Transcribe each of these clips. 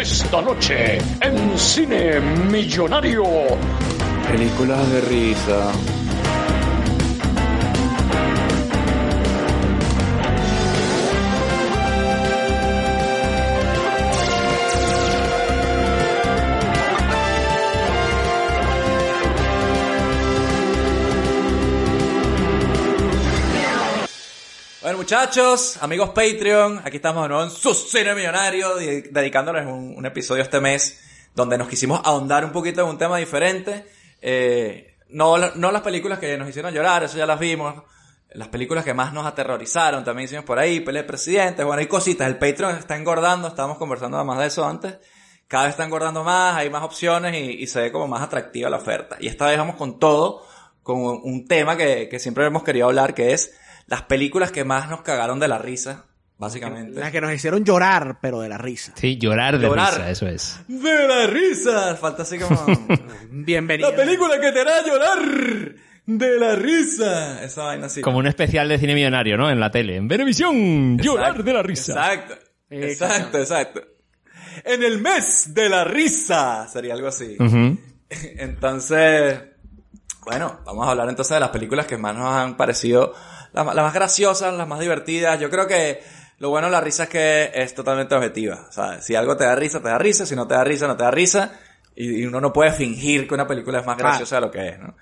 Esta noche en Cine Millonario. Películas de risa. Bueno, muchachos, amigos Patreon, aquí estamos de nuevo en su cine millonario, di- dedicándoles un, episodio este mes donde nos quisimos ahondar un poquito en un tema diferente. Eh, no, no las películas que nos hicieron llorar, eso ya las vimos. Las películas que más nos aterrorizaron también hicimos por ahí, pelea de presidentes, bueno, hay cositas. El Patreon está engordando, estábamos conversando además de eso antes. Cada vez está engordando más, hay más opciones y, se ve como más atractiva la oferta. Y esta vez vamos con todo, con un tema que siempre hemos querido hablar, que es las películas que más nos cagaron de la risa, básicamente. Las que nos hicieron llorar, pero de la risa. Sí, llorar de Llorar. risa, eso es. De la risa. Falta así como... Bienvenido. la película que te hará llorar de la risa. Esa vaina así. Como un especial de cine millonario, ¿no? En la tele. En Venevisión, llorar de la risa. Exacto. Exacto, exacto. En el mes de la risa. Sería algo así. Entonces, bueno, vamos a hablar entonces de las películas que más nos han parecido las, más graciosas, las más divertidas. Yo creo que lo bueno de la risa es que es totalmente objetiva. O sea, si algo te da risa, te da risa. Si no te da risa, no te da risa. Y, y uno no puede fingir que una película es más graciosa de lo que es, ¿no?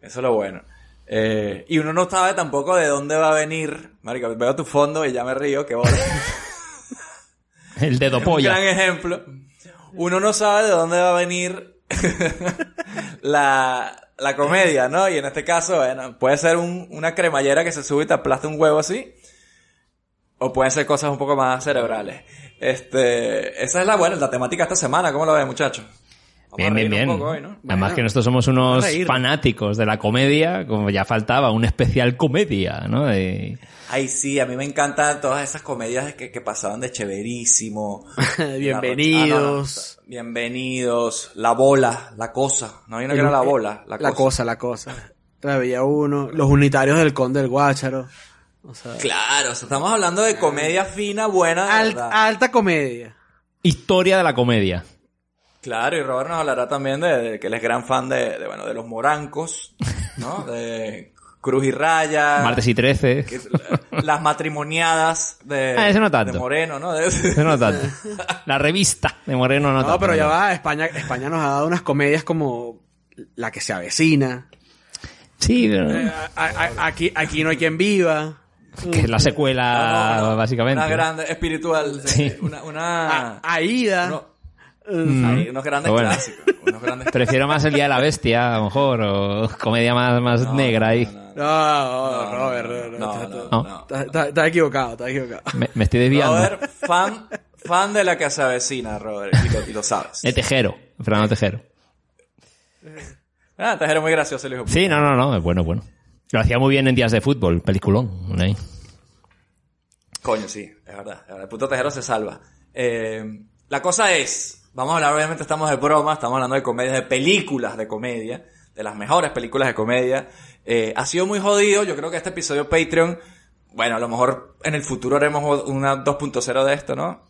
Eso es lo bueno. Eh, y uno no sabe tampoco de dónde va a venir. Marica, veo tu fondo y ya me río, que bola. El dedo un polla. gran ejemplo. Uno no sabe de dónde va a venir la, la comedia, ¿no? Y en este caso, bueno, puede ser un- una cremallera que se sube y te aplasta un huevo así. O pueden ser cosas un poco más cerebrales. Este, esa es la buena, la temática esta semana. ¿Cómo lo ven, muchachos? Vamos Bien, a bien, bien. un poco hoy, ¿no? Además Bueno, que nosotros somos unos fanáticos de la comedia, como ya faltaba, un especial comedia, ¿no? De- Ay, sí, a mí me encantan todas esas comedias que, que pasaban de chéverísimo. Bienvenidos. Ah, no, no. Bienvenidos. La bola, la cosa. No hay una que era la bola, la, La cosa, la cosa. La veía uno. Los unitarios del Conde del Guácharo. O sea, Claro, o sea, estamos hablando de comedia fina, buena, de al- verdad. alta comedia. Historia de la comedia. Claro, y Robert nos hablará también de, de que él es gran fan de, de, bueno, de los morancos, ¿no? De Cruz y Raya. Martes y 13. que es la- las matrimoniadas de, Ah, no tanto. de Moreno, ¿no? De- Eso no tanto. La revista de Moreno no, No, tanto. pero ya va. España, España nos ha dado unas comedias como La que se avecina. Sí, pero... Eh, a- a- aquí, aquí no hay quien viva. que es la secuela, No, no, no. básicamente. Una grande, espiritual. Sí. Una, una, A- Aida. Mm. hay unos grandes Bueno. clásicos. Unos grandes Prefiero más El Día de la Bestia, a lo mejor, o comedia más, más No, negra ahí. no, no, no. Robert, no, Robert, no, está- no, no. no. está- está- está equivocado, está equivocado. Me, me estoy desviando. Robert, fan, fan de la que se avecina, Robert, y lo, y lo sabes. De Tejero, Fernando Tejero. Ah, Tejero muy gracioso el hijo. Sí, no, no, no, es bueno, bueno. Lo hacía muy bien en días de fútbol, peliculón. ahí. Coño, sí, es verdad. es verdad, El puto Tejero se salva. Eh, la cosa es, vamos a hablar, obviamente estamos de broma, estamos hablando de comedias, de películas de comedia, de las mejores películas de comedia. Eh, ha sido muy jodido, yo creo que este episodio Patreon, bueno, a lo mejor en el futuro haremos una 2.0 de esto, ¿no?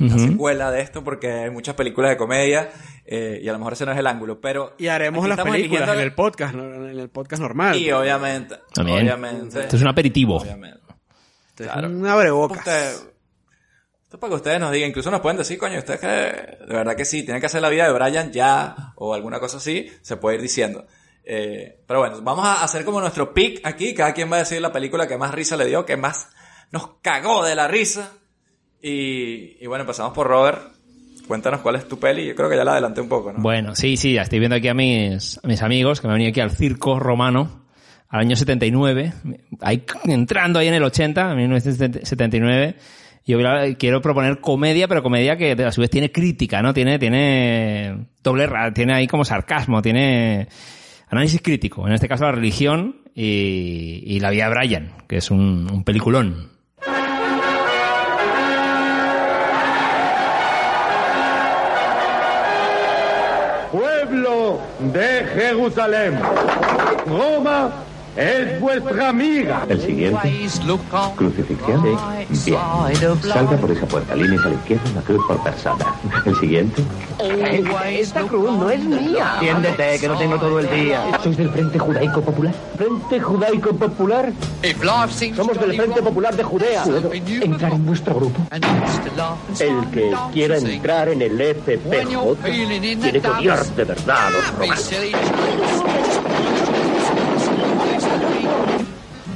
Una secuela de esto porque hay muchas películas de comedia eh, y a lo mejor ese no es el ángulo, pero... Y haremos las películas eligiendo- en el podcast, ¿no? en el podcast normal. Y obviamente, También. obviamente. Esto es un aperitivo. obviamente. Este es claro. Un abrebocas. Usted- esto para que ustedes nos digan, incluso nos pueden decir, coño, ustedes que de verdad que sí, tienen que hacer la vida de Brian ya, o alguna cosa así, se puede ir diciendo. Eh, pero bueno, vamos a hacer como nuestro pick aquí, cada quien va a decir la película que más risa le dio, que más nos cagó de la risa. Y, y bueno, empezamos por Robert. Cuéntanos cuál es tu peli, yo creo que ya la adelanté un poco, ¿no? Bueno, sí, sí, ya estoy viendo aquí a mis, amigos que me han venido aquí al circo romano al año 79, ahí, entrando ahí en el 80, en 1979. Yo quiero proponer comedia, pero comedia que a su vez tiene crítica, ¿no? Tiene, tiene doble, tiene ahí como sarcasmo, tiene análisis crítico. En este caso la religión y, y la vida de Brian, que es un, un peliculón. Pueblo de Jerusalén, Roma es vuestra amiga. El siguiente. Crucifixión. Bien. Salga por esa puerta. Líneas a la izquierda, la cruz por persona. El siguiente. Esta cruz no es mía. Tiéndete, que no tengo todo el día. ¿Sois del Frente Judaico Popular? Frente Judaico Popular. Somos del Frente Popular de Judea. ¿Puedo entrar en vuestro grupo? El que quiera entrar en el FPJ tiene que odiar de verdad a los romanos.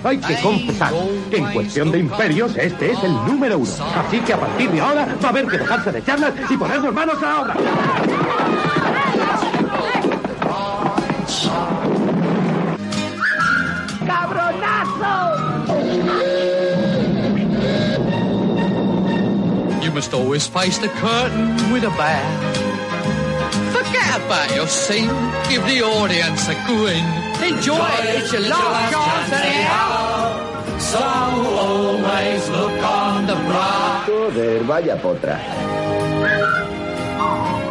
Hay que confesar que en cuestión de imperios este es el número uno. Así que a partir de ahora va a haber que dejarse de charlas y ponernos manos a la obra. You must always face the curtain with a bow. Forget about your scene. Give the audience a grin. Enjoy it. It's your last chance anyhow. So always look on the bright. Joder, vaya potra.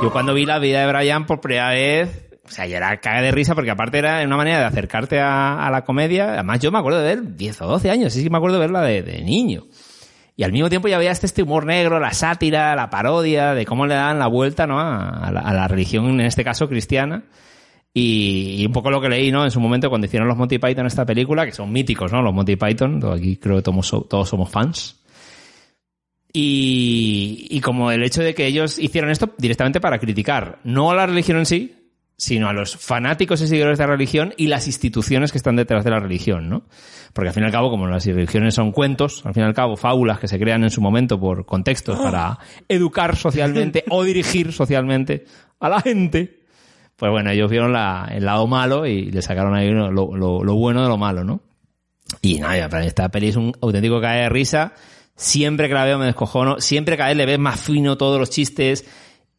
Yo cuando vi la vida de Brian por primera vez, o sea, yo era caga de risa porque aparte era una manera de acercarte a, a la comedia. Además, yo me acuerdo de ver 10 o 12 años, sí que me acuerdo de verla de, de niño. Y al mismo tiempo ya veía este, este humor negro, la sátira, la parodia, de cómo le dan la vuelta ¿no? a, la, religión, en este caso cristiana. Y, y un poco lo que leí, ¿no? En su momento cuando hicieron los Monty Python esta película, que son míticos, ¿no? Los Monty Python, aquí creo que todos, todos somos fans. Y, y como el hecho de que ellos hicieron esto directamente para criticar, no a la religión en sí, sino a los fanáticos y seguidores de la religión y las instituciones que están detrás de la religión, ¿no? Porque al fin y al cabo, como las religiones son cuentos, al fin y al cabo, fábulas que se crean en su momento por contextos para educar socialmente o dirigir socialmente a la gente, pues bueno, ellos vieron la- el lado malo y le sacaron ahí lo, lo- lo bueno de lo malo, ¿no? Y nada, esta peli es un auténtico cae de risa. Siempre que la veo me descojono. Siempre cada vez le ves más fino todos los chistes.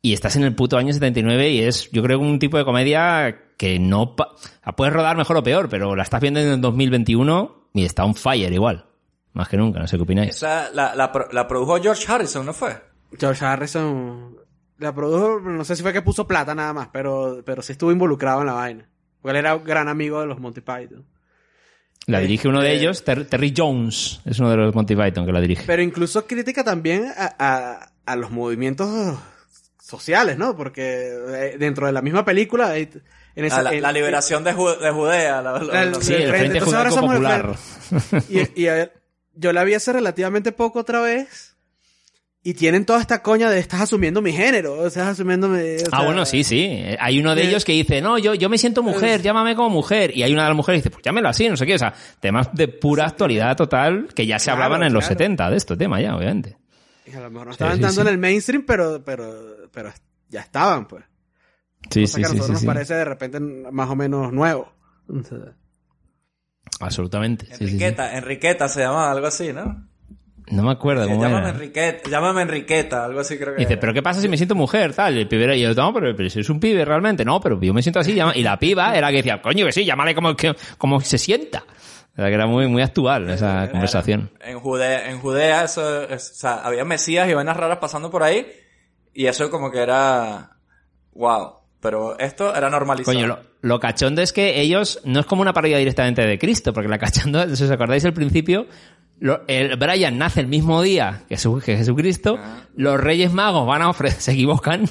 Y estás en el puto año 79 y es, yo creo, un tipo de comedia que no... pa- puedes rodar mejor o peor, pero la estás viendo en el 2021 y está on fire igual. Más que nunca, no sé qué opináis. Esa, la, la, pro- la produjo George Harrison, ¿no fue? George Harrison la produjo, no sé si fue que puso plata nada más, pero, pero sí estuvo involucrado en la vaina. Porque él era un gran amigo de los Monty Python. La dirige uno de Este- ellos, Ter- Terry Jones, es uno de los Monty Python que la dirige. Pero incluso crítica también a, a, a los movimientos sociales, ¿no? Porque eh, dentro de la misma película... hay- En esa, Ah, la, liberación de, Ju- de Judea. la- la- Sí, el Frente Entonces ahora somos el Popular. Y, y a ver, yo la vi hace relativamente poco otra vez. Y tienen toda esta coña de estás asumiendo mi género, estás asumiendo mi... o Ah, bueno, sí, sí. Hay uno de Eh, ellos que dice, no, yo, yo me siento mujer, llámame como mujer. Y hay una de las mujeres que dice, pues llámelo así, no sé qué. O sea, temas de pura actualidad total que ya se Claro, hablaban en los claro. 70 de este tema ya, obviamente. Y a lo mejor no estaban sí, en el mainstream, pero, pero, pero ya estaban, pues. Sí, Cosa sí, que a nosotros sí, nos sí. parece de repente más o menos nuevo. Entonces, Absolutamente. sí, sí, sí. Enriqueta, Enriqueta se llamaba, algo así, ¿no? No me acuerdo Eh, cómo llámame era. Enriqueta, llámame Enriqueta, algo así creo que Y dice, era. pero ¿qué pasa si me siento mujer? Tal, y el pibe era, y yo, no, pero, pero si es un pibe realmente, no, pero yo me siento así, llama- y la piba era que decía, coño que sí, llámale como, que, como se sienta. Sea, que era muy, muy actual esa conversación. En Judea, en Judea eso, es- o sea, había mesías y vainas raras pasando por ahí. Y eso como que era... Wow. Pero esto era normalizado. Coño, lo, lo cachondo es que ellos no es como una parodia directamente de Cristo, porque la cachondo, si os acordáis el principio, lo- el Brian nace el mismo día que, su- que Jesucristo, los Reyes Magos van a ofrecer, se equivocan,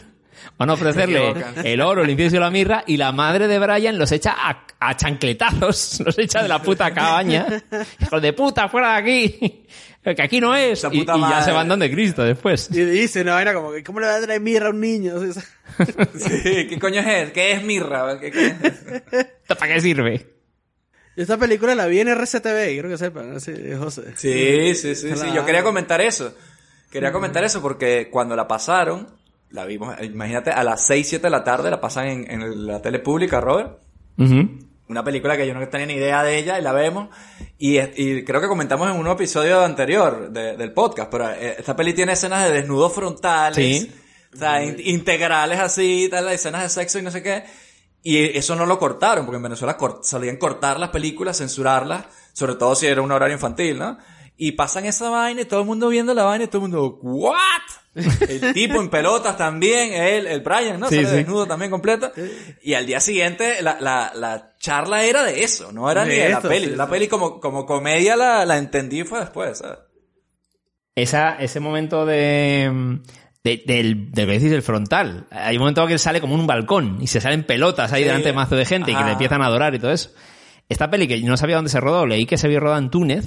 van a ofrecerle el oro, el incienso y la mirra, y la madre de Brian los echa a, a chancletazos, los echa de la puta cabaña. Hijos de puta, fuera de aquí, que aquí no es. Y, ya se van donde Cristo después. y dice una vaina como que, ¿cómo le va a traer mirra a un niño? Sí, ¿qué coño es? ¿Qué es mirra? ¿Qué, qué es? ¿Para qué sirve? Esta película la vi en RCTV, quiero que sepan, así, José. Sí, sí, sí, sí. Yo quería comentar eso. Quería comentar eso porque cuando la pasaron, la vimos, imagínate, a las 6, 7 de la tarde la pasan en, en la tele pública, Robert. Una película que yo no tenía ni idea de ella y la vemos. Y, y creo que comentamos en un episodio anterior de- del podcast, pero eh, esta peli tiene escenas de desnudos frontales. Sí. O sea, in- integrales así, tal, escenas de sexo y no sé qué. Y eso no lo cortaron, porque en Venezuela cort- solían cortar las películas, censurarlas, sobre todo si era un horario infantil, ¿no? Y pasan esa vaina y todo el mundo viendo la vaina y todo el mundo, ¿what? El tipo en pelotas también, él, el Brian, ¿no? Sí, Sale sí. desnudo también completo. Y al día siguiente la, la, la charla era de eso, no era De ni de la esto, peli. sí, la sí. peli como, como comedia la, la entendí fue después, ¿sabes? Esa, ese momento de, de- del, de lo que decís, del frontal. Hay un momento que él sale como en un balcón y se salen pelotas ahí Sí. delante de mazo de gente y que Ajá. le empiezan a adorar y todo eso. Esta peli que no sabía dónde se rodó, leí que se había rodado en Túnez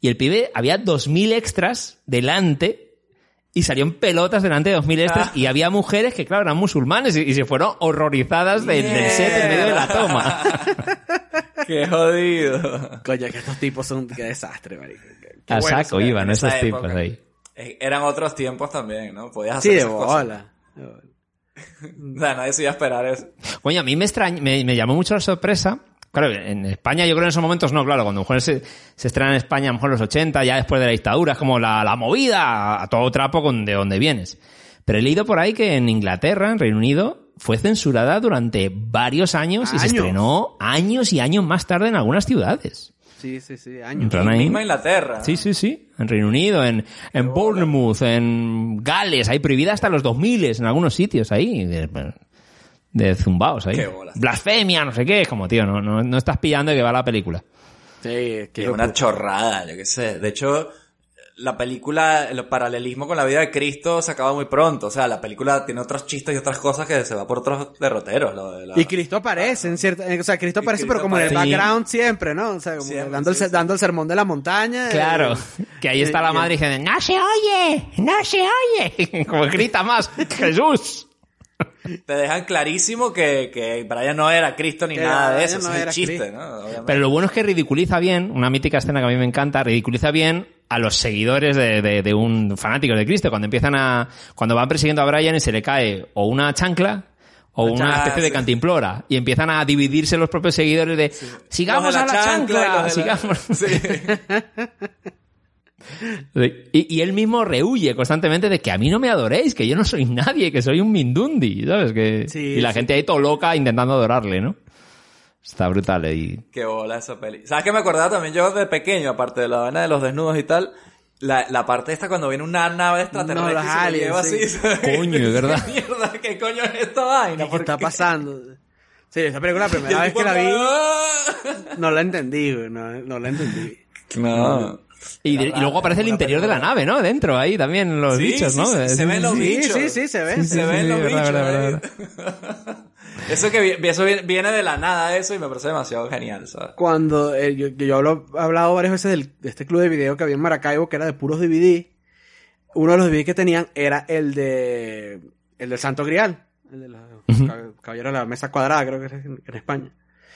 y el pibe había 2.000 extras delante y salió en pelotas delante de 2.000 extras Ah. y había mujeres que, claro, eran musulmanes y, y se fueron horrorizadas del, del set en medio de la toma. Qué jodido. Coño, que estos tipos son... Qué desastre, marico. Qué- qué A bueno saco eso. iban esos tipos época. ahí. Eh, Eran otros tiempos también, ¿no? Podías hacer Sí, de esas cosas. bola. Nadie se iba a esperar eso. Coño, a mí me, extraña, me, me llamó mucho la sorpresa. Claro, en España yo creo en esos momentos no, claro, cuando mejor se, se estrena en España a lo mejor en los 80, ya después de la dictadura, es como la, la movida a todo trapo con de donde vienes. Pero he leído por ahí que en Inglaterra, en Reino Unido, fue censurada durante varios años, y se estrenó años y años más tarde en algunas ciudades. Sí, sí, sí, En años. plan ahí- Misma Inglaterra. Sí, sí, sí. En Reino Unido, en, en Bournemouth, en Gales, hay prohibida hasta los 2000 en algunos sitios ahí. De, zumbaos ahí. Qué bolas. Blasfemia, no sé qué. Es como, tío, no, no, no estás pillando de que va la película. Sí, Que es una chorrada, yo qué sé. De hecho, la película, el paralelismo con la vida de Cristo se acaba muy pronto. O sea, la película tiene otros chistes y otras cosas que se va por otros derroteros. Lo de la- Y Cristo aparece en cierta, o sea, Cristo aparece, Cristo pero como en el background siempre, ¿no? O sea, como Siempre, dando, el, sí, se- sí. dando el sermón de la montaña. Claro. eh, Que ahí está la y- madre diciendo, no se oye, no se oye. Como grita más, Jesús. Te dejan clarísimo que, que Brian no era Cristo ni Que nada de eso. no es era el chiste, Cristo. ¿no? Pero lo bueno es que ridiculiza bien, una mítica escena que a mí me encanta, ridiculiza bien a los seguidores de, de- de un fanático de Cristo. Cuando empiezan a, cuando van persiguiendo a Brian y se le cae o una chancla o una especie de cantimplora. Y empiezan a dividirse los propios seguidores de, sigamos Los de a la chancla, sigamos. Sí. Y, y él mismo rehuye constantemente de que a mí no me adoréis, que yo no soy nadie, que soy un mindundi, ¿sabes? Que, Sí, y la sí. gente ahí todo loca intentando adorarle, ¿no? Está brutal y Qué bola esa peli. ¿Sabes qué me acordaba también yo de pequeño, aparte de la vaina de los desnudos y tal? La, la parte esta cuando viene una nave extraterrestre No, y se lo aliens, lleva sí. así. Coño, de verdad. ¿Qué mierda? ¿Qué coño es esta vaina? ¿Qué ¿Por está qué? pasando? Sí, esa película la primera vez que la vi, acá- no la entendí, güey, no, no la entendí. No. Y, de- y luego aparece el interior de la nave, ¿no? Dentro, ahí también los Sí, bichos, sí, ¿no? sí, se ven los Sí, bichos. sí, sí, se ven. Se ven sí, los bichos. verdad. Eso que eso viene- de la nada eso y me parece demasiado genial, ¿sabes? Cuando eh, yo, yo hablo- he hablado varias veces del- de este club de video que había en Maracaibo, que era de puros DVD. Uno de los DVD que tenían era el de el del Santo Grial, el de la cab- Caballero de la Mesa Cuadrada, creo que es en, en España.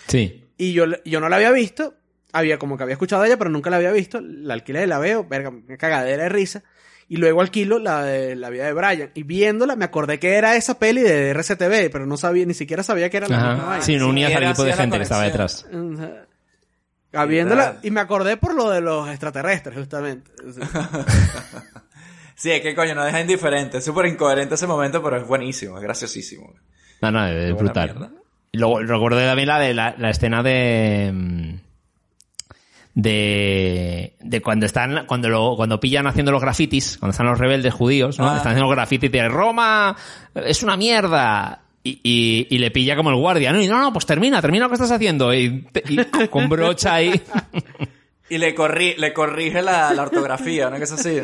Sí. Y yo, yo no la había visto, había como que había escuchado de ella, pero nunca la había visto. La alquilé, la veo, verga, una cagadera de risa. Y luego alquilo la de la vida de Brian. Y viéndola me acordé que era esa peli de RCTV, pero no sabía, ni siquiera sabía que era la misma vaina. Sí, no unías al equipo de gente que estaba detrás. Ajá. Ah, viéndola, y me acordé por lo de los extraterrestres, justamente. Sí, es que coño, no deja indiferente. Es súper incoherente ese momento, pero es buenísimo, es graciosísimo. No, no, es brutal. luego recuerdo también la de la, la escena de mm, de de cuando están cuando lo cuando pillan haciendo los grafitis, cuando están los rebeldes judíos, ¿no? Ah. Están haciendo los grafitis de Roma es una mierda. Y, y, y le pilla como el guardia, ¿no? Y no, no, pues termina, termina lo que estás haciendo. Y, y con brocha ahí. Y le, corri le corrige la, la ortografía, ¿no? Que es así.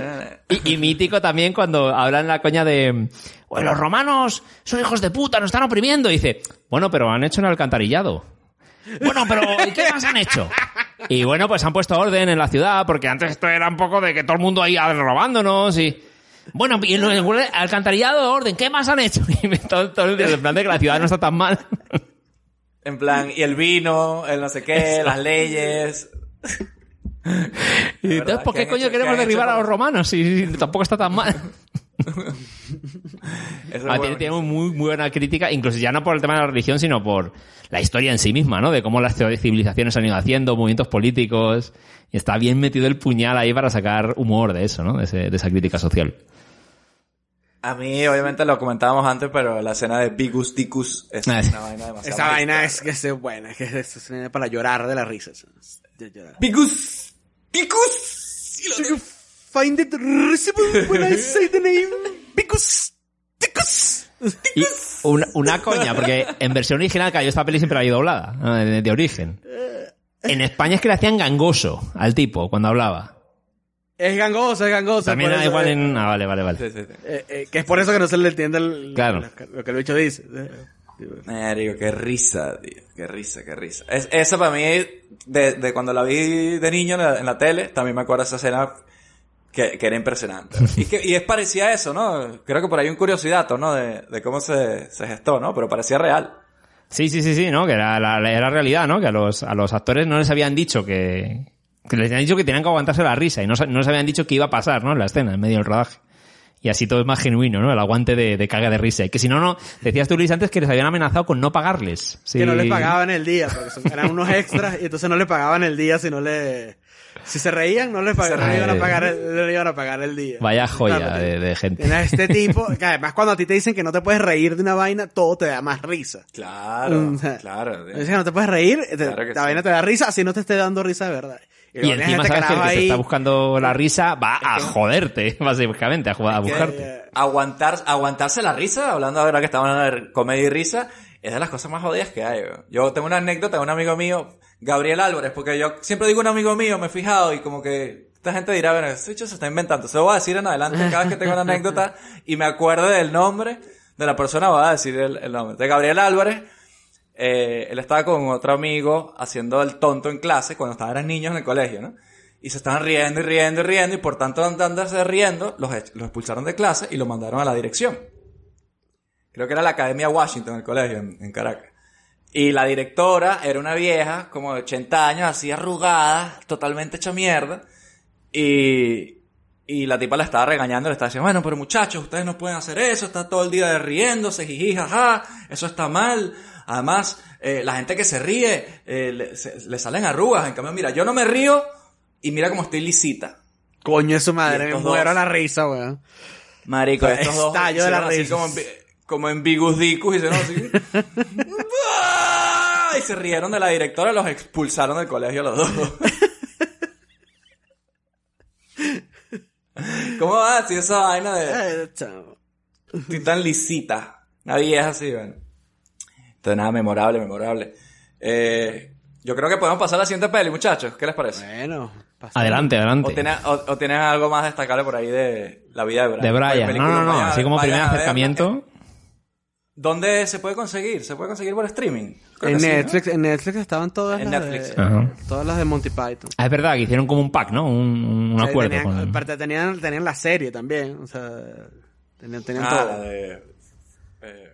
Y, y mítico también cuando hablan la coña de "Oye, los romanos son hijos de puta, nos están oprimiendo. Y dice, bueno, pero han hecho un alcantarillado. Bueno, pero ¿y qué más han hecho? Y bueno, pues han puesto orden en la ciudad, porque antes esto era un poco de que todo el mundo ahí robándonos y... Bueno, y el alcantarillado, orden, ¿qué más han hecho? Y me- todo, todo el día, en plan de que la ciudad no está tan mal. En plan, y el vino, el no sé qué, las leyes. Y entonces, ¿por ¿qué coño hecho- queremos derribar hecho a los romanos si, tampoco está tan mal? Eso es Ah, tiene muy, muy buena crítica, incluso ya no por el tema de la religión, sino por la historia en sí misma, ¿no? De cómo las civilizaciones han ido haciendo, movimientos políticos. Y está bien metido el puñal ahí para sacar humor de eso, ¿no? De, ese- de esa crítica social. A mí, obviamente, lo comentábamos antes, pero la escena de Bigus Dicus es Ah, una vaina demasiado Esa vaina es que es buena, es que es, es para llorar de la risa. Bigus Dicus. You find it when I say the name? Because, because. Y una, una coña, porque en versión original, que yo esta peli siempre la he doblada, de, de origen. En España es que le hacían gangoso al tipo cuando hablaba. Es gangoso, es gangoso. También da eso, igual eh, en... Ah, vale, vale, vale. Sí, sí, sí. eh, eh, que es por eso que no se le entiende el- Claro. lo, lo que el bicho dice. Marico, qué risa, tío. Qué risa, qué risa. Es, esa para mí, de, de cuando la vi de niño en la, en la tele, también me acuerdo de esa escena que, que era impresionante. y, que, y es parecía eso, ¿no? Creo que por ahí un curiosidad, ¿no? De, de cómo se, se gestó, ¿no? Pero parecía real. Sí, sí, sí, sí, ¿no? Que era la, era realidad, ¿no? Que a los, a los actores no les habían dicho que... Que les habían dicho que tenían que aguantarse la risa y no, no les habían dicho que iba a pasar, ¿no? En la escena, en medio del rodaje. Y así todo es más genuino, ¿no? El aguante de, de caga de risa. Y que si no, no... Decías tú, Luis, antes que les habían amenazado con no pagarles. Sí. Que no les pagaban el día, porque son- eran unos extras y entonces no les pagaban el día si no le... Si se reían, no les pagaban, no le iban a pagar no iban a pagar el día. Vaya joya Claro, de, de gente. Este tipo, que además cuando a ti te dicen que no te puedes reír de una vaina, todo te da más risa. Claro, O sea, claro. Dicen que no te puedes reír, te- Claro la sí. vaina te da risa, así no te esté dando risa de verdad. Y tienes encima este sabes que el que te ahí, está buscando la risa va a joderte, básicamente, a, ju- a buscarte. eh, Aguantar, aguantarse la risa, hablando ahora que estamos hablando de comedia y risa, es de las cosas más jodidas que hay. Yo tengo una anécdota de un amigo mío, Gabriel Álvarez, porque yo siempre digo un amigo mío, me he fijado y como que esta gente dirá, bueno, bicho se está inventando. Se lo voy a decir en adelante cada vez que tengo una anécdota y me acuerdo del nombre de la persona, voy a decir el, el nombre. De Gabriel Álvarez, eh, él estaba con otro amigo haciendo el tonto en clase cuando estaban niños en el colegio, ¿no? Y se estaban riendo y riendo y riendo y por tanto andarse riendo, los, ex- los expulsaron de clase y lo mandaron a la dirección. Creo que era la Academia Washington, el colegio en, en Caracas. Y la directora era una vieja, como de 80 años, así arrugada, totalmente hecha mierda. Y, y la tipa la estaba regañando, le estaba diciendo, bueno, pero muchachos, ustedes no pueden hacer eso, está todo el día riéndose, jiji, jaja, eso está mal. Además, eh, la gente que se ríe, eh, le, se- le salen arrugas. En cambio, mira, yo no me río y mira cómo estoy lisita. Coño de su Y madre, me muero la risa, weón. Marico, estos dos de la así como en, como en Bigus Dicus, hicieron así. Y se rieron de la directora, los expulsaron del colegio los dos. ¿Cómo va así esa vaina de estoy tan lisita? Una vieja así, bueno. Entonces nada, memorable, memorable. Eh, yo creo que podemos pasar a la siguiente peli, muchachos. ¿Qué les parece? Bueno. Adelante, ¿O adelante. tienes, o, o tienes algo más destacable por ahí de la vida de Brian? De Brian. Película, No, no, no. vayan Así como primer acercamiento. ¿Dónde se puede conseguir? ¿Se puede conseguir por streaming? En que sí, ¿no? Netflix, en Netflix estaban todas En las Netflix. de, todas las de Monty Python. Ah, es verdad que hicieron como un pack, ¿no? Un, un O sea, acuerdo tenían, con... aparte tenían, tenían la serie también, o sea, tenían, tenían Ah, todo. la de... eh,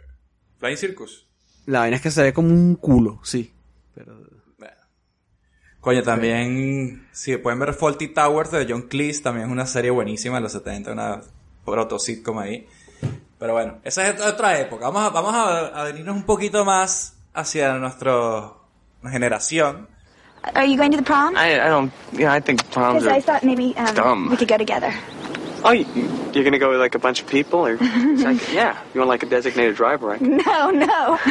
Flying Circus. La vaina es que se ve como un culo, sí. Pero Bueno. Coño, también... Si pueden ver Faulty Towers de John Cleese, también es una serie buenísima de los 70, una proto-sitcom ahí. Pero bueno, esa es otra época. Vamos a, vamos a, a venirnos un poquito más hacia nuestra generación. Are you going to the prom? I, I don't. Yeah, I think proms Because I thought maybe um, dumb. we could go together. Oh, you, you're gonna go with like a bunch of people, or? Like, yeah, you want like a designated driver, right? No, no.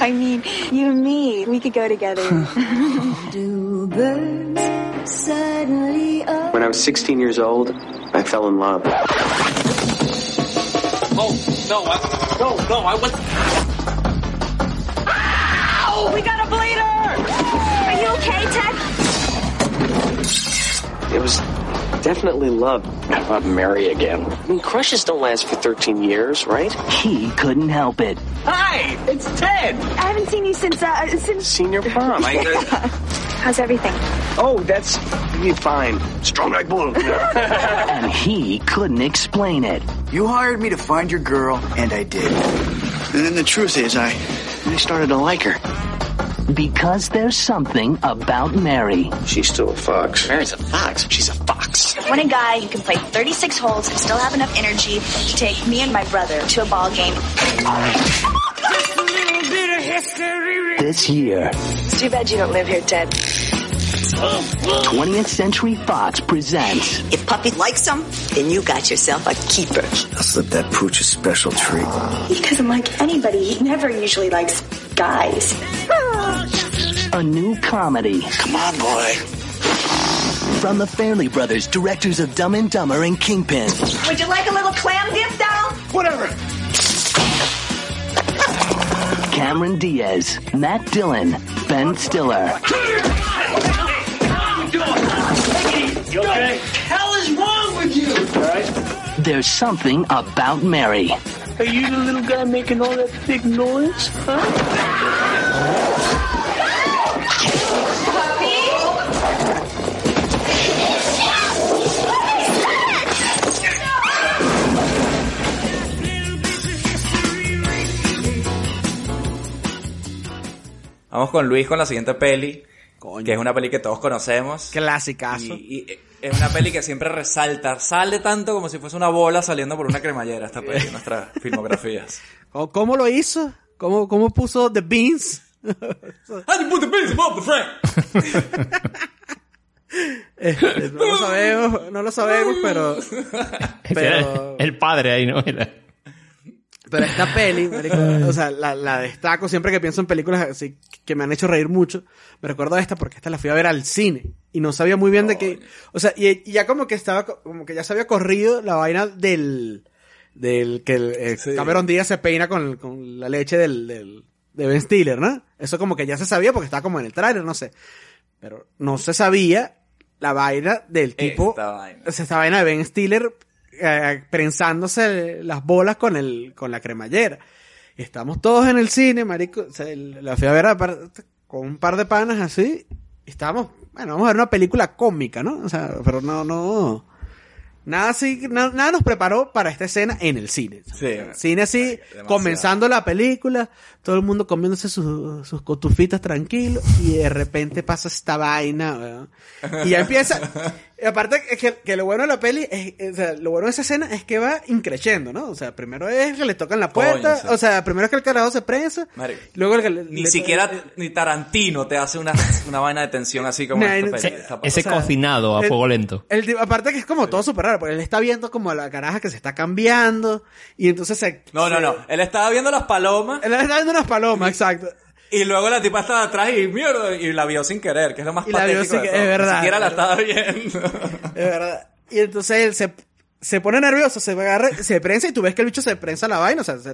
I mean, you and me, we could go together. When I was 16 years old, I fell in love. Oh, no, I, no, no, I was. We got a bleeder! Are you okay, Ted? It was definitely love. How about Mary again? I mean, crushes don't last for 13 years, right? He couldn't help it. Hi, it's Ted. I haven't seen you since, uh, since... Senior prom. I, uh, How's everything? oh, that's you fine. Strong like bull. And he couldn't explain it. You hired me to find your girl, and I did. And then the truth is, I, I started to like her. Because there's something about Mary. She's still a fox. Mary's a fox. She's a fox. When a guy who can play 36 holes and still have enough energy to take me and my brother to a ball game. This year, It's too bad you don't live here, Ted. 20th Century Fox presents If Puppy likes them, then you got yourself a keeper. I'll slip that pooch a special treat. He doesn't like anybody. He never usually likes guys. A new comedy Come on, boy. from the Fairley Brothers, directors of Dumb and Dumber and Kingpin. Would you like a little clam dip, doll? Whatever. Cameron Diaz, Matt Dillon, Ben Stiller. You okay? hell is wrong with you? Alright. There's something about Mary. Are you the little guy making all that big noise? Huh? Vamos con Luis con la siguiente peli, Coño. que es una peli que todos conocemos. Clasicazo. Y, y es una peli que siempre resalta, sale tanto como si fuese una bola saliendo por una cremallera esta peli en nuestras filmografías. ¿Cómo, lo hizo? ¿Cómo, ¿Cómo puso The Beans? How you put the beans above the frame? Este, no lo sabemos, no lo sabemos, pero... Pero, El padre ahí, ¿no? Era- pero esta peli, marico, o sea, la, la destaco siempre que pienso en películas así que me han hecho reír mucho. Me recuerdo esta porque esta la fui a ver al cine y no sabía muy bien de qué, o sea, y, y ya como que estaba, co- como que ya se había corrido la vaina del, del que el, eh, Sí. Cameron Díaz se peina con, con la leche del, del, de Ben Stiller, ¿no? Eso como que ya se sabía porque estaba como en el tráiler, no sé. Pero no se sabía la vaina del tipo, Esta vaina. o sea, esta vaina de Ben Stiller eh, prensándose las bolas con el, con la cremallera. Y estamos todos en el cine, marico, o sea, el- la fui a ver con un par de panas así, y estábamos, bueno, vamos a ver una película cómica, ¿no? O sea, pero no, no, nada así, na- nada nos preparó para esta escena en el cine. Sí. Cine así, demasiado. comenzando la película, todo el mundo comiéndose sus, sus cotufitas tranquilo, y de repente pasa esta vaina, weón. Y ya empieza, y aparte es que, que lo bueno de la peli, es, es- o sea, lo bueno de esa escena es que va increciendo, ¿no? O sea, primero es que le tocan la puerta, Coño, o sea, primero es que el carajo se prensa, Marico. luego el que le- Ni le- siquiera ni Tarantino te hace una, una vaina de tensión así como Nah, esta no- peli. ese- Esta- Ese O sea, cocinado a el- fuego lento. El aparte que es como todo súper raro, porque él está viendo como a la caraja que se está cambiando, y entonces se... No, no, se- no. Él estaba viendo las palomas Él está viendo unas palomas, exacto. Y luego la tipa estaba atrás y mierda y la vio sin querer, que es lo más Y la vio patético sin de que- todo. es verdad, Ni siquiera la es estaba viendo. Es verdad. Y entonces él se, se pone nervioso, se agarra, se prensa y tú ves que el bicho se prensa la vaina, o sea, se-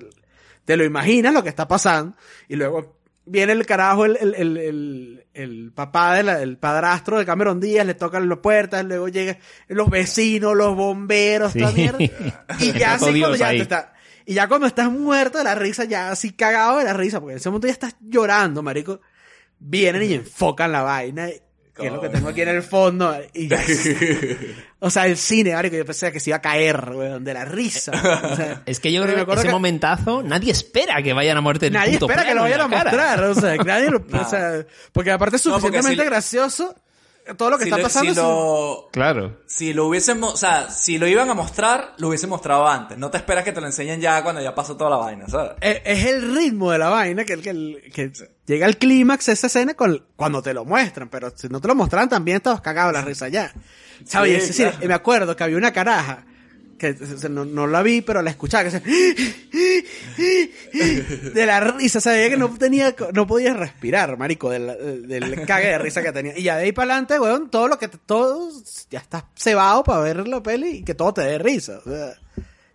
te lo imaginas lo que está pasando. Y luego viene el carajo, el, el, el, el, el papá del el padrastro de Cameron Díaz, le tocan las puertas, luego llegan los vecinos, los bomberos, toda Sí. mierda. Y ya así cuando ya te está, y ya cuando estás muerto de la risa, ya así cagado de la risa, porque en ese momento ya estás llorando, marico, vienen y enfocan la vaina. Que es lo que tengo aquí en el fondo. Y ya, o sea, el cine, marico, yo pensé que se iba a caer, weón, de la risa. O sea, Es que yo creo que ese que momentazo nadie espera que vayan a muerte Nadie espera que lo vayan a mostrar, o sea, que nadie lo, o sea, porque aparte es No, porque suficientemente si gracioso todo lo que si está lo- pasando. si lo, Claro. si lo hubiesen, mo- o sea, si lo iban a mostrar, lo hubiesen mostrado antes. No te esperas que te lo enseñen ya cuando ya pasó toda la vaina, ¿sabes? es, es el ritmo de la vaina que, que, que llega al clímax esa escena con, cuando te lo muestran, pero si no te lo mostraran también estabas cagado la risa ya. ¿Sabes? Sí, cine- claro. me acuerdo que había una caraja que o sea, no, no la vi, pero la escuchaba que se... de la risa, sabía que no tenía, no podía respirar, marico, del, del cague de risa que tenía. Y ya de ahí para adelante, weón, todo lo que, te- todo, ya estás cebado para ver la peli y que todo te dé risa. O sea,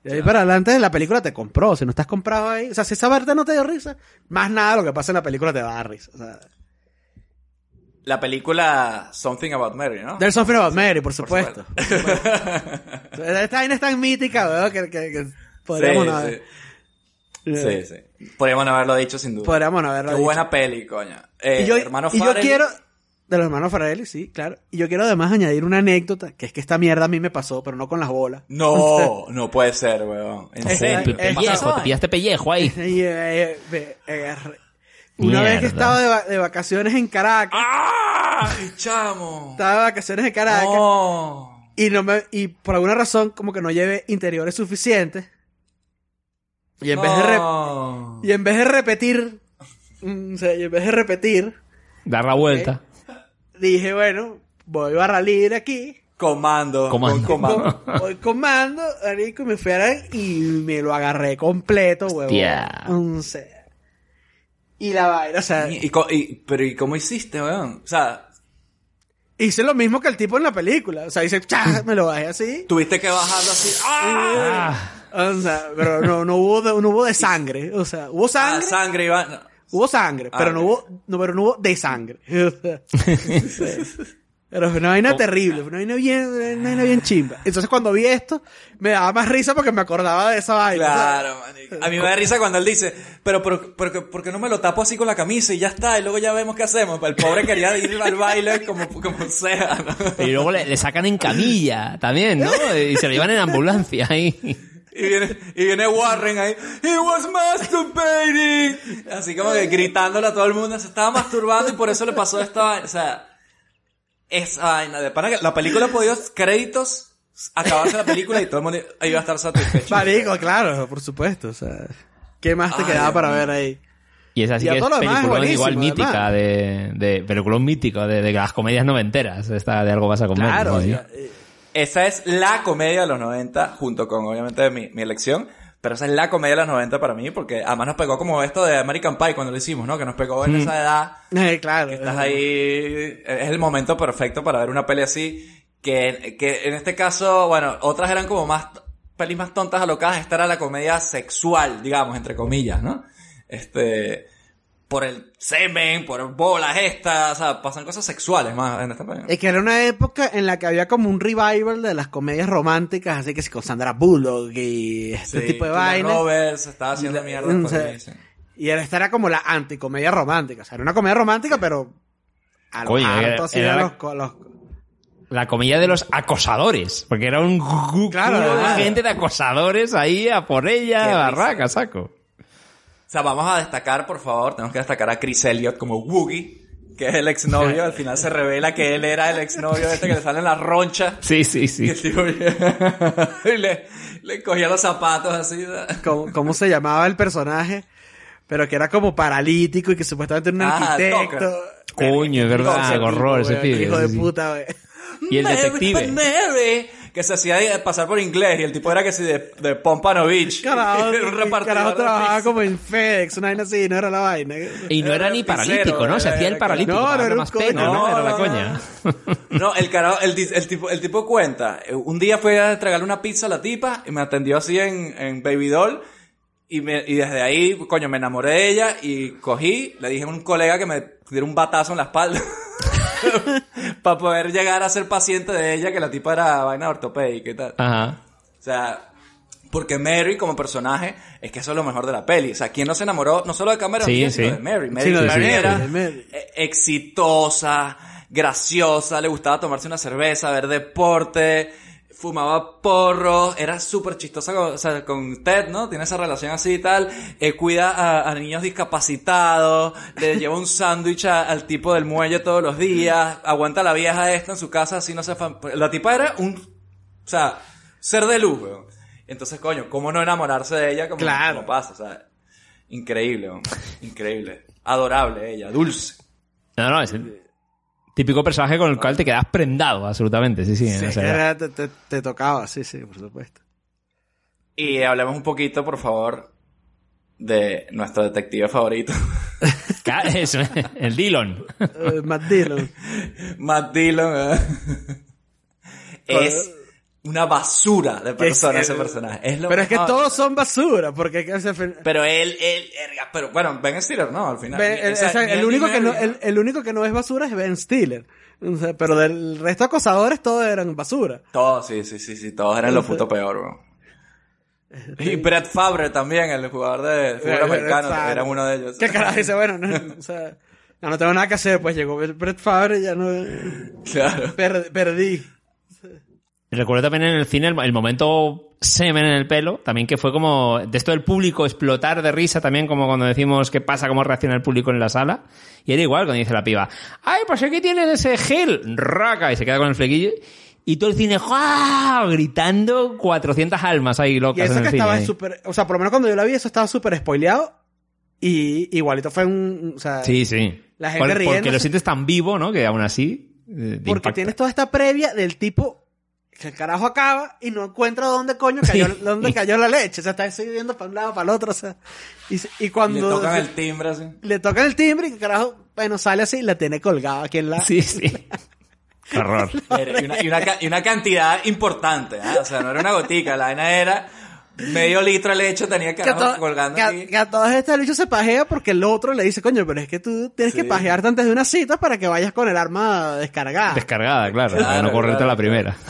de ahí para adelante la película te compró. Si no estás comprado ahí, o sea, si esa parte no te dio risa, más nada lo que pasa en la película te va a dar risa. O sea, La película Something About Mary, ¿no? There's Something About Mary, por supuesto. supuesto. Esta vaina es tan mítica, weón, que, que, que podríamos Sí, no sí. haber- Sí, sí. Podríamos no haberlo dicho sin duda. Podríamos no haberlo Qué dicho. buena peli, coño. Eh, y yo, hermano y yo quiero, de los hermanos Farrelly, sí, claro. Y yo quiero además añadir una anécdota, que es que esta mierda a mí me pasó, pero no con las bolas. No, no puede ser, weón. En serio. Pellejo, te pillaste pellejo ahí. Eh, eh, eh, Una vez que Mierda. estaba de, va- de vacaciones en Caracas. ¡Ay, chamo! Estaba de vacaciones en Caracas. No. Y no me, y por alguna razón, como que no llevé interiores suficientes. Y en vez de No. y en vez de repetir, mm, o sea, y en vez de repetir, Dar la vuelta. dije, bueno, voy barra libre aquí. Comando. Comando. con comando. Voy comando, y me fui a la- y me lo agarré completo, huevón. Hostia. Y la vaina, o sea, Y, pero ¿y cómo hiciste, weón? O sea, hice lo mismo que el tipo en la película. O sea, hice, ¡cha! me lo bajé así. tuviste que bajarlo así. ¡Ah! O sea, pero no, no hubo de, no hubo de sangre. O sea, hubo Ah, sangre. sangre iba. no. Hubo sangre, Ah, pero ok. no hubo, no, pero no hubo de sangre. O sea, pero fue una vaina terrible, fue una vaina bien, una vaina bien chimba. Entonces cuando vi esto, me daba más risa porque me acordaba de esa vaina. Claro, manico. A mí me da risa cuando él dice, pero, pero, pero, ¿por qué no me lo tapo así con la camisa y ya está? Y luego ya vemos qué hacemos. El pobre quería ir al baile como, como sea, ¿no? Y luego le, le sacan en camilla también, ¿no? Y se lo llevan en ambulancia ahí. Y viene, y viene Warren ahí, he was masturbating. Así como que gritándole a todo el mundo, se estaba masturbando y por eso le pasó esta vaina. O sea, esa vaina de pana que la película podía créditos, acabarse la película y todo el mundo iba a estar satisfecho. Marico, claro, por supuesto. O sea, ¿qué más te Ay, quedaba Dios para mío. ver ahí? Y esa sí Y que es es peliculón igual mítica de, de peliculón mítico de, de las comedias noventeras. Esta de algo vas a comer. Claro, ¿no? o sea, Esa es la comedia de los 90, junto con obviamente mi, mi elección. Pero esa es la comedia de los 90 para mí, porque además nos pegó como esto de American Pie cuando lo hicimos, ¿no? Que nos pegó en Mm. esa edad. eh, claro. Estás ahí, es el momento perfecto para ver una peli así, que, que en este caso, bueno, otras eran como más, pelis más tontas alocadas, esta era la comedia sexual, digamos, entre comillas, ¿no? Este, por el semen, por bolas estas, o sea, pasan cosas sexuales más en esta película. Es que era una época en la que había como un revival de las comedias románticas, así que sí, con Sandra Bullock y este Sí, tipo de vainas. Roberts estaba haciendo mierda. Mm, por o sea, ahí, sí. Y era- esta era como la anticomedia romántica. O sea, era una comedia romántica, pero a lo Coño, harto, era- así, era a la- los, los- La comilla de los acosadores. Porque era un Claro, de gente de acosadores ahí a por ella, barraca, saco. O sea, vamos a destacar, por favor, tenemos que destacar a Chris Elliott como Woogie, que es el exnovio. Al final se revela que él era el exnovio este que le salen las ronchas. Sí, sí, Y sí. el tipo y le, le cogía los zapatos así. ¿cómo, cómo se llamaba el personaje? Pero que era como paralítico y que supuestamente era un Ah, arquitecto. Coño, es verdad, horror ese pibe. Hijo de sí, sí. puta, güey. Y el Mary, detective. Que se hacía de- pasar por inglés y el tipo era que sí de, de Pompanovich. Carajo, Era un repartidor carajo trabajaba como en FedEx, una vaina así, no era la vaina. Y no era ni paralítico, ¿no? Se hacía el paralítico. No, era más coño. pena, ¿no? No, Era la coña. No, el carajo, el, tipo, el tipo cuenta. eh, Un día fui a entregarle una pizza a la tipa y me atendió así en, en Baby Doll. Y, me, y desde ahí, coño, me enamoré de ella y cogí, le dije a un colega que me diera un batazo en la espalda. para poder llegar a ser paciente de ella, que la tipa era vaina ortopédica y tal. Ajá. O sea, porque Mary como personaje, es que eso es lo mejor de la peli. O sea, ¿quién no se enamoró? No solo de Cameron Sí, sí. sino de Mary. Mary, Sí, Mary era de Mary. eh, exitosa, graciosa, le gustaba tomarse una cerveza, ver deporte, fumaba porros, era súper chistosa con, o sea, con Ted, ¿no? Tiene esa relación así y tal, eh, cuida a, a niños discapacitados, le lleva un sándwich al tipo del muelle todos los días, aguanta a la vieja esta en su casa, así no se... fa- La tipa era un... O sea, ser de luz, weón. Entonces, coño, ¿cómo no enamorarse de ella como, Claro. como pasa? O sea, increíble, weón. Increíble. Adorable ella, dulce. No, no, es el típico personaje con el cual te quedas prendado, absolutamente. Sí, sí. Sí, era- te, te- te tocaba, sí, sí, por supuesto. Y hablemos un poquito, por favor, de nuestro detective favorito, Eso, el Dillon. Eh, Matt Dillon. Matt Dillon. ¿eh? es una basura de persona es- ese personaje. Es lo Pero es que todos son basura, porque es que ese Pero él, él, erga, pero bueno, Ben Stiller, ¿no? Al final. Ben- el, O sea, único que no, el, único que no es basura es Ben Stiller. O sea, pero del resto de acosadores todos eran basura. Todos, sí, sí, sí, sí, todos eran lo puto peor, bro. Y Brett Favre también, el jugador de fútbol americano, era uno de ellos. ¿Qué carajo dice? Bueno, no, o sea, no, no tengo nada que hacer, pues llegó Brett Favre y ya no... Claro. per- perdí. Recuerdo también en el cine el, el momento semen en el pelo, también que fue como de esto del público explotar de risa también, como cuando decimos qué pasa, cómo reacciona el público en la sala. Y era igual cuando dice la piba, ay, pues aquí tienes ese gel, raca, y se queda con el flequillo. Y todo el cine, ¡guau! gritando 400 almas ahí Y locas eso en que el cine. estaba súper... O sea, por lo menos cuando yo la vi, eso estaba súper spoileado. Y igualito fue un... O sea, Sí, sí. La gente Por- porque lo sientes tan vivo, ¿no? Que aún así... eh, Porque impacta. tienes toda esta previa del tipo que el carajo acaba y no encuentra dónde coño cayó, Sí. dónde cayó la leche. O sea, está viendo para un lado, para el otro. O sea, y, y cuando le tocan el timbre así. le tocan el timbre y el carajo, bueno, sale así y la tiene colgada aquí en la... Sí, sí. Qué horror. Y una, y una ca- y una cantidad importante, ¿ah? O sea, no era una gotica, la vaina era medio litro de leche, tenía Que to- colgando que a- aquí. que a todas estas bicho se pajea porque el otro le dice, coño, pero es que tú tienes que pajearte antes de una cita para que vayas con el arma descargada. Descargada, claro. No correrte claro, la primera.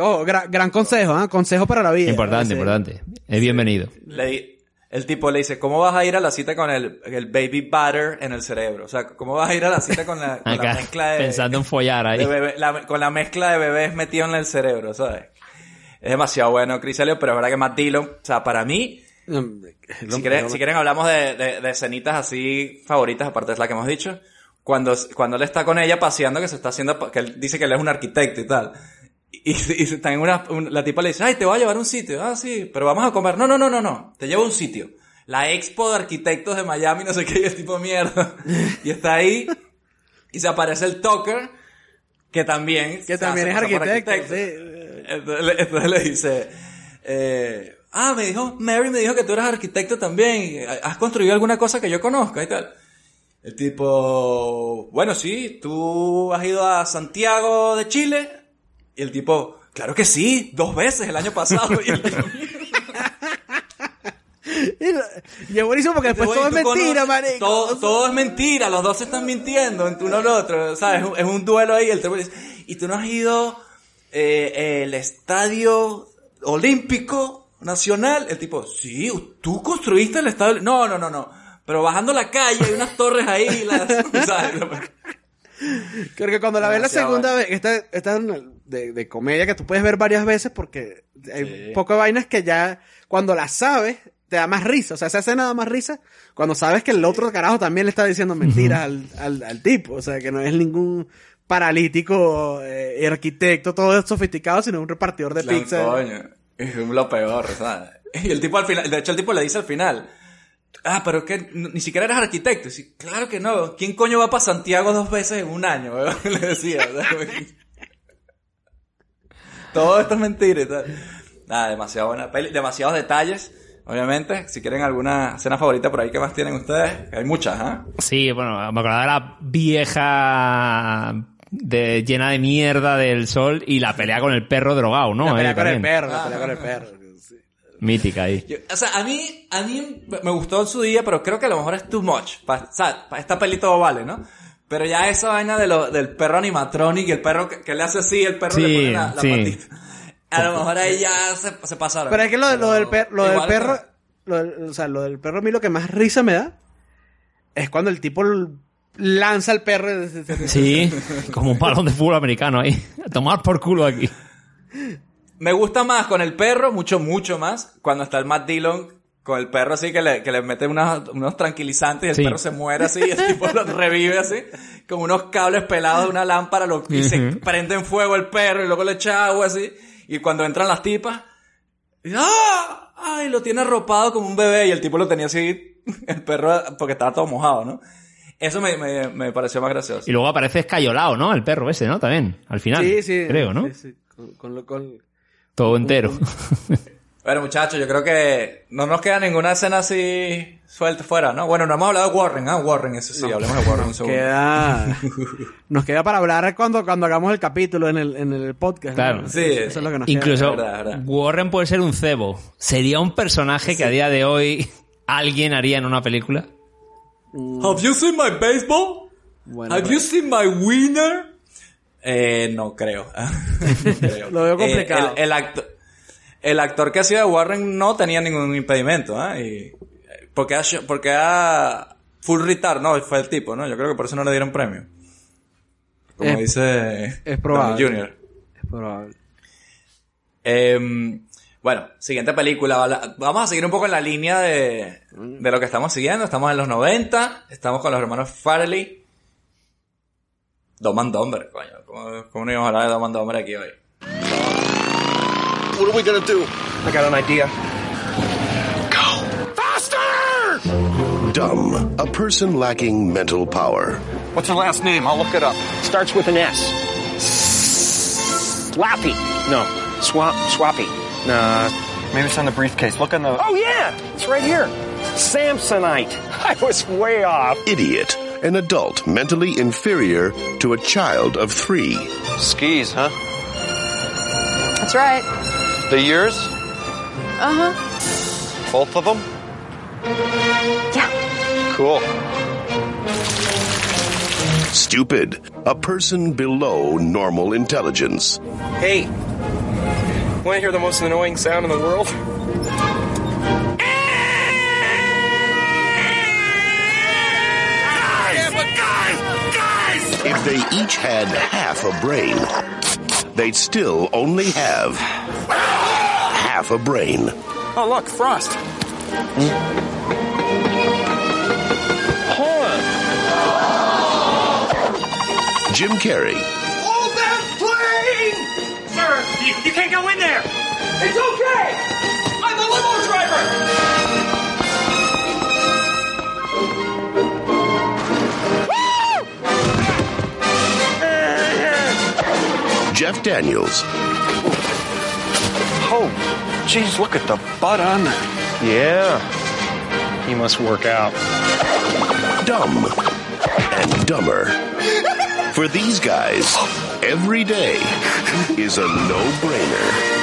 Oh, gra- gran consejo, ¿ah? Consejo para la vida. importante, importante. Es bienvenido. Le di- el tipo le dice, ¿cómo vas a ir a la cita con el, el baby butter en el cerebro? O sea, ¿cómo vas a ir a la cita con la, con la mezcla de... pensando en follar ahí. de bebé- la- con la mezcla de bebés metido en el cerebro, ¿sabes? Es demasiado bueno Chris Elliott, pero es verdad que Matt Dillon, o sea, para mí, si quieren, si quieren hablamos de, de, de escenitas así favoritas, aparte de la que hemos dicho, cuando, cuando él está con ella paseando, que se está haciendo, que él dice que él es un arquitecto y tal. Y, y, y está en una, un- la tipa le dice, ay, te voy a llevar a un sitio. Ah, sí, pero vamos a comer. No, no, no, no, no. Te llevo a un sitio. La expo de arquitectos de Miami, no sé qué, y el tipo de mierda. Y está ahí. Y se aparece el Tucker, que también. Que también es por arquitecto, Entonces, le- entonces le dice, eh, ah, me dijo, Mary me dijo que tú eres arquitecto también. ¿Has construido alguna cosa que yo conozca y tal? El tipo, bueno, sí, tú has ido a Santiago de Chile. Y el tipo, claro que sí, dos veces el año pasado. Y el tipo, Y, es buenísimo porque después todo es mentira, marico. Todo, todo es mentira, los dos se están mintiendo entre uno al otro, ¿sabes? Es un, es un duelo ahí. El tipo dice, y tú no has ido eh, el estadio olímpico nacional. El tipo, sí, tú construiste el estadio. No, no, no, no. Pero bajando la calle hay unas torres ahí, las. Creo que cuando la ves la segunda vez, esta, esta es una de, de comedia que tú puedes ver varias veces porque hay Sí. poco de vainas que ya cuando las sabes te da más risa. O sea, esa escena da más risa cuando sabes que el otro carajo también le está diciendo mentiras al, al, al tipo. O sea, que no es ningún paralítico, eh, arquitecto, todo sofisticado, sino un repartidor de Claro, pizza. coño, es lo peor, ¿sabes? Y el tipo al final, de hecho el tipo le dice al final, ah, pero que ni siquiera eres arquitecto. Y dice, claro que no, ¿quién coño va para Santiago dos veces en un año? Le decía. Todo esto es mentira y tal. Nada, demasiado buena peli, demasiados detalles, obviamente. Si quieren alguna escena favorita por ahí, ¿qué más tienen ustedes? Hay muchas, ¿ah? Sí, bueno, me acordaba de la vieja de, llena de mierda del sol y la pelea con el perro drogado, ¿no? La pelea con el también. perro, la pelea con el perro. sí. Mítica ahí. Yo- o sea, a mí, a mí me gustó en su día, pero creo que a lo mejor es too much. Pa, o sea, pa esta peli todo vale, ¿no? Pero ya esa vaina de lo, del perro animatronic y el perro que, que le hace así, el perro Sí, le pone la, la sí. patita. A lo mejor ahí ya se, se pasaron. Pero es que lo, lo del, per- lo del perro, lo del- o sea, lo del perro a mí lo que más risa me da es cuando el tipo lanza al perro. Sí, como un balón de fútbol americano ahí. A tomar por culo aquí. Me gusta más con el perro, mucho, mucho más, cuando está el Matt Dillon con el perro así que le, que le mete unas- unos tranquilizantes y el Sí. perro se muere así y el tipo lo revive así, con unos cables pelados de una lámpara lo, y se prende en fuego el perro y luego le echa agua así y cuando entran las tipas, y, ¡ah! ¡Ay! Lo tiene arropado como un bebé y el tipo lo tenía así, el perro, porque estaba todo mojado, ¿no? Eso me, me, me pareció más gracioso. Y luego aparece escayolado, ¿no? El perro ese, ¿no? También, al final. Sí, sí. Creo, ¿no? Sí, sí, con, con lo- con- Todo entero. Bueno, muchachos, yo creo que no nos queda ninguna escena así suelta fuera, ¿no? Bueno, no hemos hablado de Warren, ¿ah? Warren, eso sí, hablemos de Warren un segundo. queda, nos queda para hablar cuando, cuando hagamos el capítulo en el, en el podcast. ¿no? Claro. Sí. Eso es lo que nos Incluso queda. verdad, verdad. Warren puede ser un cebo. ¿Sería un personaje que a día de hoy alguien haría en una película? Have you seen my baseball? Bueno, Have you seen my winner? Eh, no creo. No creo. Lo veo Eh, complicado. el, el actor, el actor que hacía de Warren no tenía ningún impedimento, ¿ah? Y, porque a, porque a Full Retard, no, fue el tipo, ¿no? Yo creo que por eso no le dieron premio. Como Es- dice es probable. Jr. Es probable. Em, bueno, siguiente película. Vamos a seguir un poco en la línea de, de lo que estamos siguiendo. Estamos en los 90. Estamos con los hermanos Farley. Dom and Dumber, coño. ¿Cómo, cómo no íbamos a hablar de Dom and Dumber aquí hoy? What are we gonna do? I got an idea. Dumb, a person lacking mental power. What's her last name? I'll look it up. Starts with an S. Slappy. No. Swap. Swappy. Nah. Maybe it's on the briefcase. Look on the. Oh yeah, it's right here. Samsonite. I was way off. Idiot, an adult mentally inferior to a child of three. Skis, huh? That's right. The years? Uh huh. Both of them? Yeah. Cool. Stupid, a person below normal intelligence. Hey. Want to hear the most annoying sound in the world? Guys, if they each had half a brain, they'd still only have half a brain. Oh look, Frost. Hold on. Jim Carrey, you, you can't go in there! It's okay! I'm the limo driver! Jeff Daniels, Oh, jeez, look at the butt on that. Yeah. He must work out. Dumb and Dumber. For these guys, every day is a no-brainer.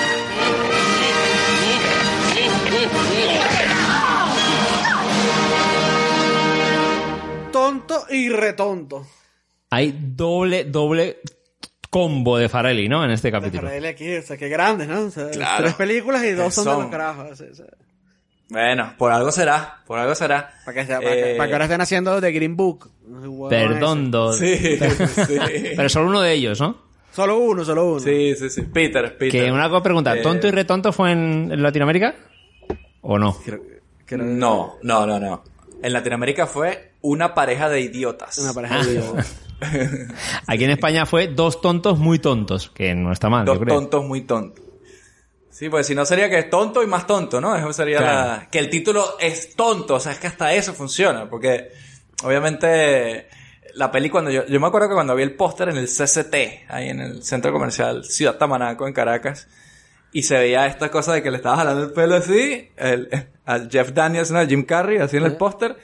Tonto y retonto. Hay doble, doble combo de Farelli, ¿no? En este capítulo. Para él aquí, o sea, qué grandes, ¿no? O sea, Claro. Tres películas y dos Que son, de los carajos. Bueno, por algo será. Por algo será. Para que, sea- para que- Eh, para que ahora estén haciendo The Green Book. Perdón, dos. Sí, sí. Pero solo uno de ellos, ¿no? Solo uno, solo uno. Sí, sí, sí. Peter, Peter. Que una cosa pregunta, Eh, ¿tonto y retonto fue en, Latinoamérica? ¿O no? No, no, no, no. En Latinoamérica fue una pareja de idiotas. Una pareja de idiotas. Aquí en España fue dos tontos muy tontos, que no está mal, Dos yo creo. tontos muy tontos. Sí, pues si no sería que es tonto y más tonto, ¿no? Eso sería Claro. la... Que el título es tonto, o sea, es que hasta eso funciona, porque obviamente la peli cuando yo... Yo me acuerdo que cuando vi el póster en el CCT, ahí en el Centro Comercial Ciudad Tamanaco, en Caracas, y se veía esta cosa de que le estaba jalando el pelo así, el, al Jeff Daniels, ¿no? Al Jim Carrey, así en el póster,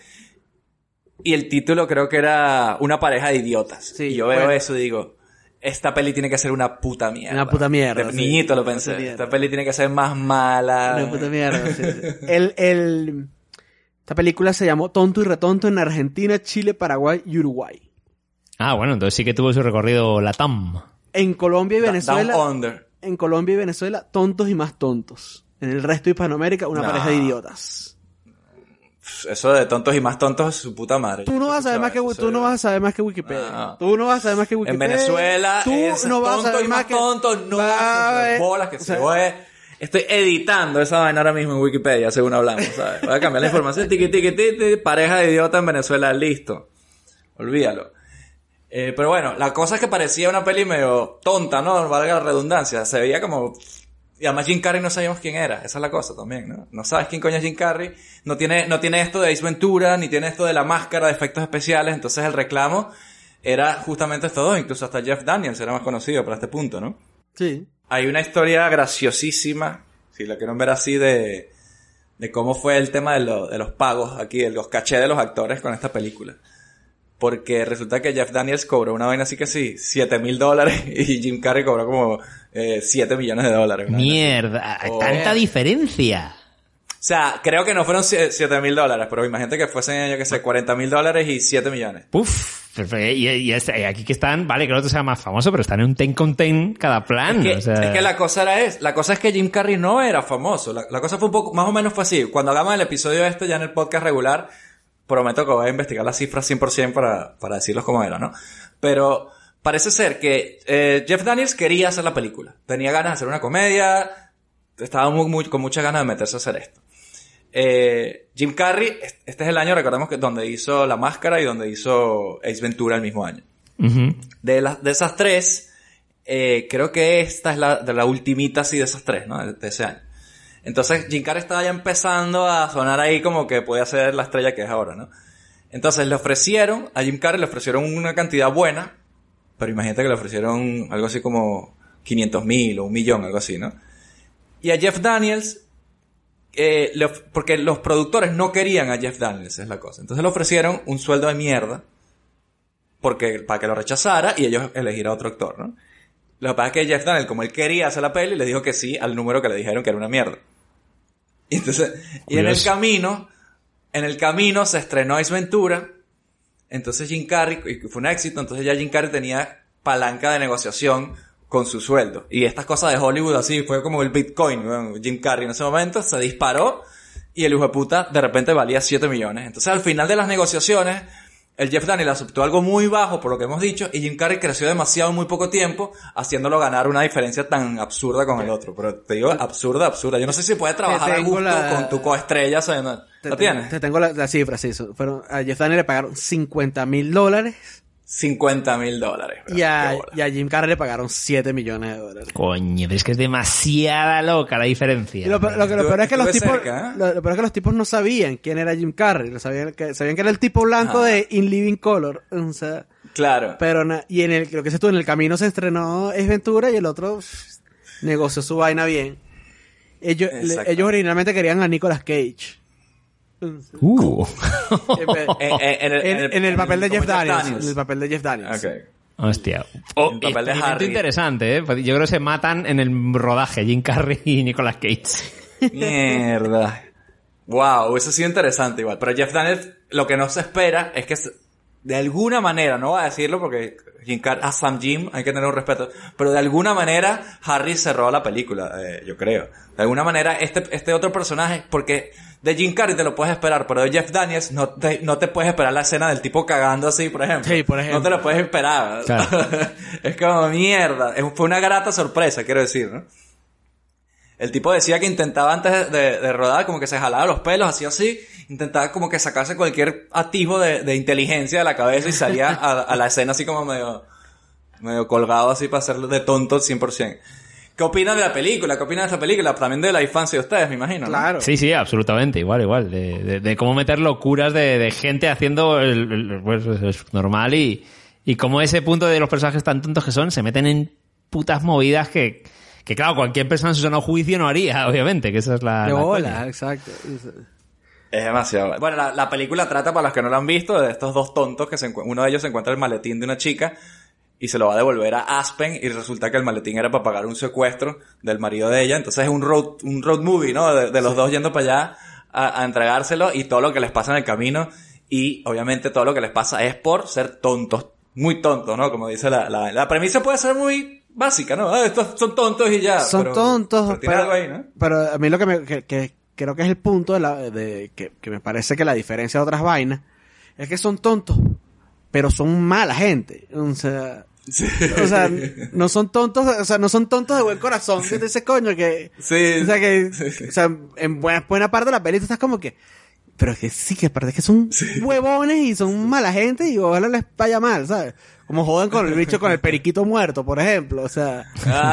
y el título creo que era Una pareja de idiotas. y yo veo bueno. eso y digo, esta peli tiene que ser una puta mierda. Una puta mierda, De sí. niñito lo pensé. Esta peli tiene que ser más mala. Una puta mierda. sí, sí. El, el, esta película se llamó Tonto y Retonto en Argentina, Chile, Paraguay y Uruguay. Ah, bueno, entonces sí que tuvo su recorrido Latam. En Colombia y Venezuela. Down Under. En Colombia y Venezuela, tontos y más tontos. En el resto de Hispanoamérica, una No. pareja de idiotas. Eso de tontos y más tontos es su puta madre. Tú no vas a saber más que Eso tú no vas a saber más que Wikipedia. No. Tú no vas a saber más que En Wikipedia. Venezuela tú es no vas a tonto saber y más que tonto. No, Va- las bolas que o se fue. Estoy editando esa vaina ahora mismo en Wikipedia, según hablamos, ¿sabes? Voy a cambiar la información. Tiqui, tiqui, tiqui, pareja de idiota en Venezuela, listo. Olvídalo. Eh, pero bueno, la cosa es que parecía una peli medio tonta, ¿no? Valga la redundancia. Se veía como... Y además Jim Carrey no sabíamos quién era. Esa es la cosa también, ¿no? No sabes quién coño es Jim Carrey. No tiene, no tiene esto de Ace Ventura, ni tiene esto de la máscara de efectos especiales. Entonces el reclamo era justamente estos dos. Incluso hasta Jeff Daniels era más conocido para este punto, ¿no? Sí. Hay una historia graciosísima, si la quieren ver así, de, de cómo fue el tema de, lo- de los pagos aquí, de los cachés de los actores con esta película. Porque resulta que Jeff Daniels cobró una vaina así que sí, 7 mil dólares y Jim Carrey cobró como eh, 7 millones de dólares. Mierda, Oh. tanta diferencia. O sea, creo que no fueron 7 mil dólares, pero imagínate que fuesen, yo que sé, 40 mil dólares y 7 millones. Puf, perfecto. y, y y aquí que están, vale, que el otro sea más famoso, pero están en un ten con ten cada plan. Es que, o sea- es que la cosa era es, la cosa es que Jim Carrey no era famoso. La, la cosa fue un poco, más o menos fue así. Cuando hagamos el episodio este ya en el podcast regular, prometo que voy a investigar las cifras 100% para, para decirlos como era, ¿no? Pero, parece ser que eh, Jeff Daniels quería hacer la película. Tenía ganas de hacer una comedia, estaba muy, muy- con muchas ganas de meterse a hacer esto. Eh, Jim Carrey, este es el año, recordemos que donde hizo La Máscara y donde hizo Ace Ventura el mismo año. De, las de esas tres, eh, creo que esta es la, de la ultimita así de esas tres, ¿no? De, de ese año. Entonces Jim Carrey estaba ya empezando a sonar ahí como que podía ser la estrella que es ahora, ¿no? Entonces le ofrecieron, a Jim Carrey le ofrecieron una cantidad buena, pero imagínate que le ofrecieron algo así como 500 mil o un millón, algo así, ¿no? Y a Jeff Daniels, eh, porque los productores no querían a Jeff Daniels, es la cosa. Entonces le ofrecieron un sueldo de mierda, porque, para que lo rechazara y ellos elegir a otro actor, ¿no? Lo que pasa es que Jeff Daniels, como él quería hacer la peli, le dijo que sí al número que le dijeron que era una mierda. Y entonces, y en el camino, en el camino se estrenó Ace Ventura, entonces Jim Carrey, y fue un éxito, entonces ya Jim Carrey tenía palanca de negociación con su sueldo. Y estas cosas de Hollywood así, fue como el Bitcoin, weón. Jim Carrey en ese momento se disparó y el hijo de puta de repente valía 7 millones. Entonces al final de las negociaciones, el Jeff Daniels aceptó algo muy bajo por lo que hemos dicho y Jim Carrey creció demasiado en muy poco tiempo, haciéndolo ganar una diferencia tan absurda con el otro. Pero te digo, absurda, absurda. Yo no sé si puedes trabajar a gusto la- con tu coestrella. sea, ¿no? Te, ¿Lo te- tienes? te tengo la, la cifra, sí. Fueron, a Jeff Daniels le pagaron 50 mil dólares 50 mil dólares. y a, y a Jim Carrey le pagaron 7 millones de dólares. Coño, pero es que es demasiada loca la diferencia. Lo, lo que lo peor es que los tipos, cerca, ¿eh? lo, peor es que los tipos no sabían quién era Jim Carrey, lo sabían que, sabían que era el tipo blanco Ajá. de In Living Color, o sea, Claro. pero na- y en el, lo que dices tú, en el camino se estrenó Es Ventura y el otro pff, negoció su vaina bien. Ellos, le- ellos originalmente querían a Nicolas Cage. Uh. En, el- en- en el papel de Jeff Daniels, Daniels. En el papel de Jeff Daniels. Ok. Hostia. Oh, El papel de Harry. interesante, ¿eh? Yo creo que se matan en el rodaje Jim Carrey y Nicolas Cage. Mierda. Wow, eso ha sido interesante igual. Pero Jeff Daniels, lo que no se espera es que de alguna manera, no voy a decirlo porque a Sam Jim hay que tener un respeto, pero de alguna manera Harry cerró la película, eh, yo creo. De alguna manera este, este otro personaje, porque de Jim Carrey te lo puedes esperar, pero de Jeff Daniels no te, no te puedes esperar la escena del tipo cagando así, por ejemplo. Sí, por ejemplo. No te lo puedes esperar. Claro. es como mierda. Fue una grata sorpresa, quiero decir, ¿no? El tipo decía que intentaba antes de, de rodar como que se jalaba los pelos, así así, intentaba como que sacarse cualquier atisbo de, de inteligencia de la cabeza y salía a, a la escena así como medio, medio colgado así para hacerlo de tonto 100%. ¿Qué opinan de la película? ¿Qué opinan de esta película? También de la infancia de ustedes, me imagino. ¿no? Claro. Sí, sí, absolutamente, igual, igual. De, de- de cómo meter locuras de, de gente haciendo el, el- pues, es normal y, y cómo ese punto de los personajes tan tontos que son se meten en putas movidas que, que claro, cualquier persona en su sano juicio no haría, obviamente, que esa es la... De la bola, coña. exacto. Es demasiado. Bueno, la, la película trata, para los que no la han visto, de estos dos tontos que se uno de ellos se encuentra el maletín de una chica y se lo va a devolver a Aspen y resulta que el maletín era para pagar un secuestro del marido de ella. Entonces es un road, un road movie, ¿no? De, de los dos yendo para allá a, a entregárselo y todo lo que les pasa en el camino y obviamente todo lo que les pasa es por ser tontos. Muy tontos, ¿no? Como dice la, la, la premisa puede ser muy básica, ¿no? Ah, estos son tontos y ya. Son pero- tontos, pero pero, algo ahí, ¿no? pero a mí lo que, me, que, que creo que es el punto de la, de, que, que me parece que la diferencia de otras vainas es que son tontos, pero son mala gente. O sea, o sea, no son tontos, o sea, no son tontos de buen corazón. Que te dices, coño, que, Sí. o sea, que, o sea, en buena, buena parte de la peli tú estás como que, pero que sí, que parece que son huevones y son mala gente y ojalá les vaya mal, ¿sabes? Como jodan con el bicho con el periquito muerto, por ejemplo, o sea,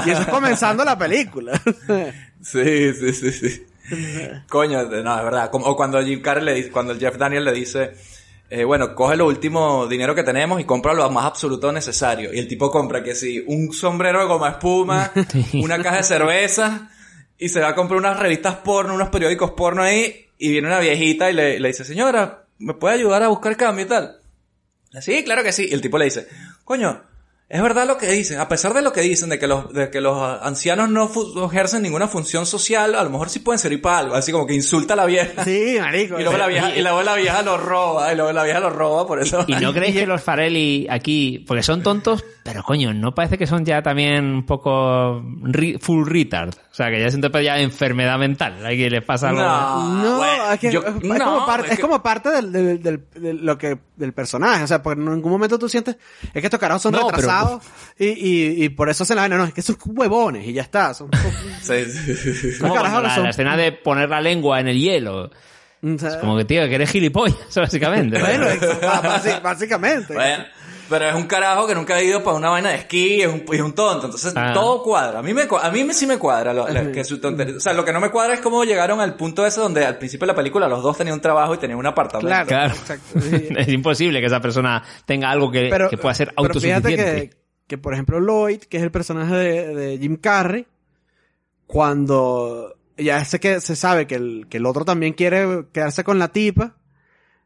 y eso es comenzando la película. Sí, sí, sí, sí. Coño, de- no, es verdad. Como, o cuando Jim Carrey le dice, cuando el Jeff Daniel le dice, eh, bueno, coge lo último dinero que tenemos y compra lo más absoluto necesario. Y el tipo compra que sí, un sombrero de goma espuma, una caja de cerveza, y se va a comprar unas revistas porno, unos periódicos porno ahí, y viene una viejita y le, le dice, señora, ¿me puede ayudar a buscar cambio y tal? Sí, claro que sí. Y el tipo le dice, coño, es verdad lo que dicen. A pesar de lo que dicen, de que los, de que los ancianos no ejercen ninguna función social, a lo mejor sí pueden servir para algo. Así como que insulta a la vieja. Sí, marico. Y luego la vieja, y luego la vieja lo roba, y luego la vieja lo roba, por eso. ¿Y no creéis que los Farelli aquí, porque son tontos, Pero coño, ¿no parece que son ya también un poco full retard? O sea, que ya entonces ya enfermedad mental. A que les pasa algo. No, es, que yo- es, es no, como parte, es es que- como parte del, del, del- de lo que, del personaje. O sea, porque en ningún momento tú sientes, es que estos carajos son No, pero- retrasados y, y, y por eso hacen la vaina. No, es que son huevones y ya está. Son, Sí, sí. Como la, son- la escena de poner la lengua en el hielo. o sea, Es como que, tío, que eres gilipollas, básicamente. bueno, básicamente. Bueno, pero es un carajo que nunca ha ido para una vaina de esquí, es un, es un tonto, entonces Ah. todo cuadra. A mí me a mí me- sí me cuadra lo- la- que su tontería. O sea, lo que no me cuadra es cómo llegaron al punto ese donde al principio de la película los dos tenían un trabajo y tenían un apartamento. Claro, Claro. exacto. Sí. es imposible que esa persona tenga algo que, pero, que pueda ser pero fíjate autosuficiente. que, que, por ejemplo, Lloyd, que es el personaje de, de Jim Carrey, cuando ya sé que se sabe que el, que el otro también quiere quedarse con la tipa,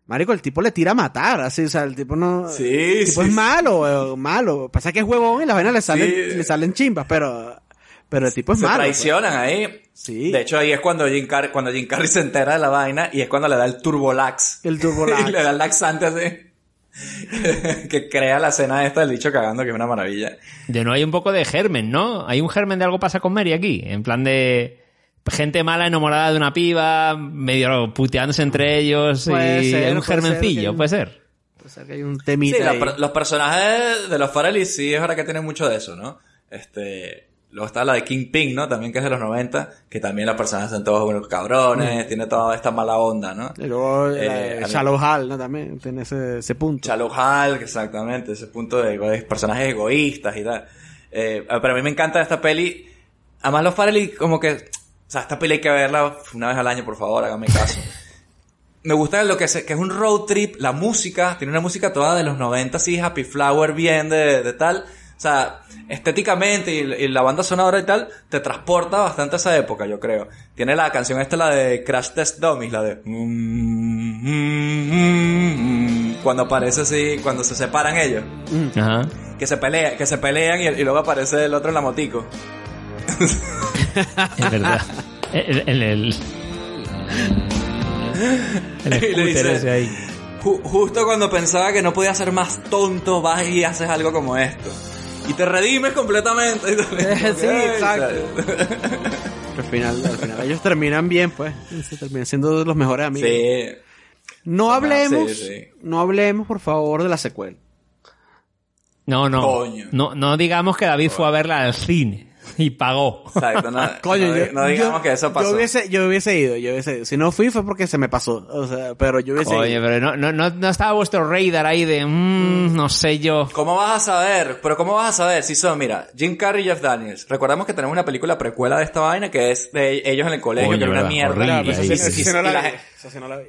Marico, el tipo le tira a matar, así, o sea, el tipo no... Sí, el tipo sí, es malo, eh, malo. Pasa que es huevón y las vainas le salen, Sí. le salen chimbas, pero, pero el tipo es se malo. pues. traicionan ahí. Sí. De hecho, ahí es cuando Jim, Carrey, cuando Jim Carrey se entera de la vaina y es cuando le da el turbolax. El turbolax. y le da el laxante así. que crea la escena esta del bicho cagando, que es una maravilla. De no hay un poco de germen, ¿no? Hay un germen de algo pasa con Mary aquí. En plan de gente mala enamorada de una piba, medio puteándose entre ellos Puede y ser, hay un puede ser germencillo, que- puede ser. O sea, que hay un temita Sí, ahí. los personajes de los Farrelly sí es verdad que tienen mucho de eso, ¿no? Este, luego está la de Kingpin, ¿no? También que es de los 90, que también los personajes son todos unos cabrones, tiene toda esta mala onda, ¿no? Y luego la Eh, mí- Shallow Hal, ¿no? También tiene ese, ese punto. Shallow Hulk, exactamente, ese punto de, de personajes egoístas y tal. Eh, pero a mí me encanta esta peli. Además los Farrelly como que, sea, esta peli hay que verla una vez al año, por favor, hágame caso. me gusta lo que, se- que es un road trip, la música, tiene una música toda de los 90, así, Happy Flower, bien de, de tal. O sea, estéticamente y, y la banda sonora y tal, te transporta bastante a esa época, yo creo. Tiene la canción esta, la de Crash Test Dummies, la de... Cuando aparece así, cuando se separan ellos. Ajá. Que se pelean, que se pelean y, y luego aparece el otro en la motico. Es verdad. el, el, el, el scooter dice- ese ahí. Ju- justo cuando pensaba que no podía ser más tonto, vas y haces algo como esto. Y te redimes completamente. sí, exacto. Al final, al final ellos terminan bien, pues. Se terminan siendo los mejores amigos. Sí. No hablemos, sí, sí. no hablemos, por favor, de la secuela. No, no. Coño. No, no digamos que David fue a verla al cine y pagó. Exacto, no, Coño, no, yo, no digamos yo- que eso pasó. Yo hubiese, yo hubiese ido, yo hubiese ido. Si no fui fue porque se me pasó. O sea, pero yo hubiese Oye, ido. pero no, no, no, no estaba vuestro radar ahí de, mm, no sé yo. ¿Cómo vas a saber? Pero ¿cómo vas a saber si son, mira, Jim Carrey y Jeff Daniels? Recordamos que tenemos una película precuela de esta vaina que es de ellos en el colegio, Coño, que era una mierda. horrible, Claro, ahí, sí, sí, sí, no la vi, esa sí no la vi.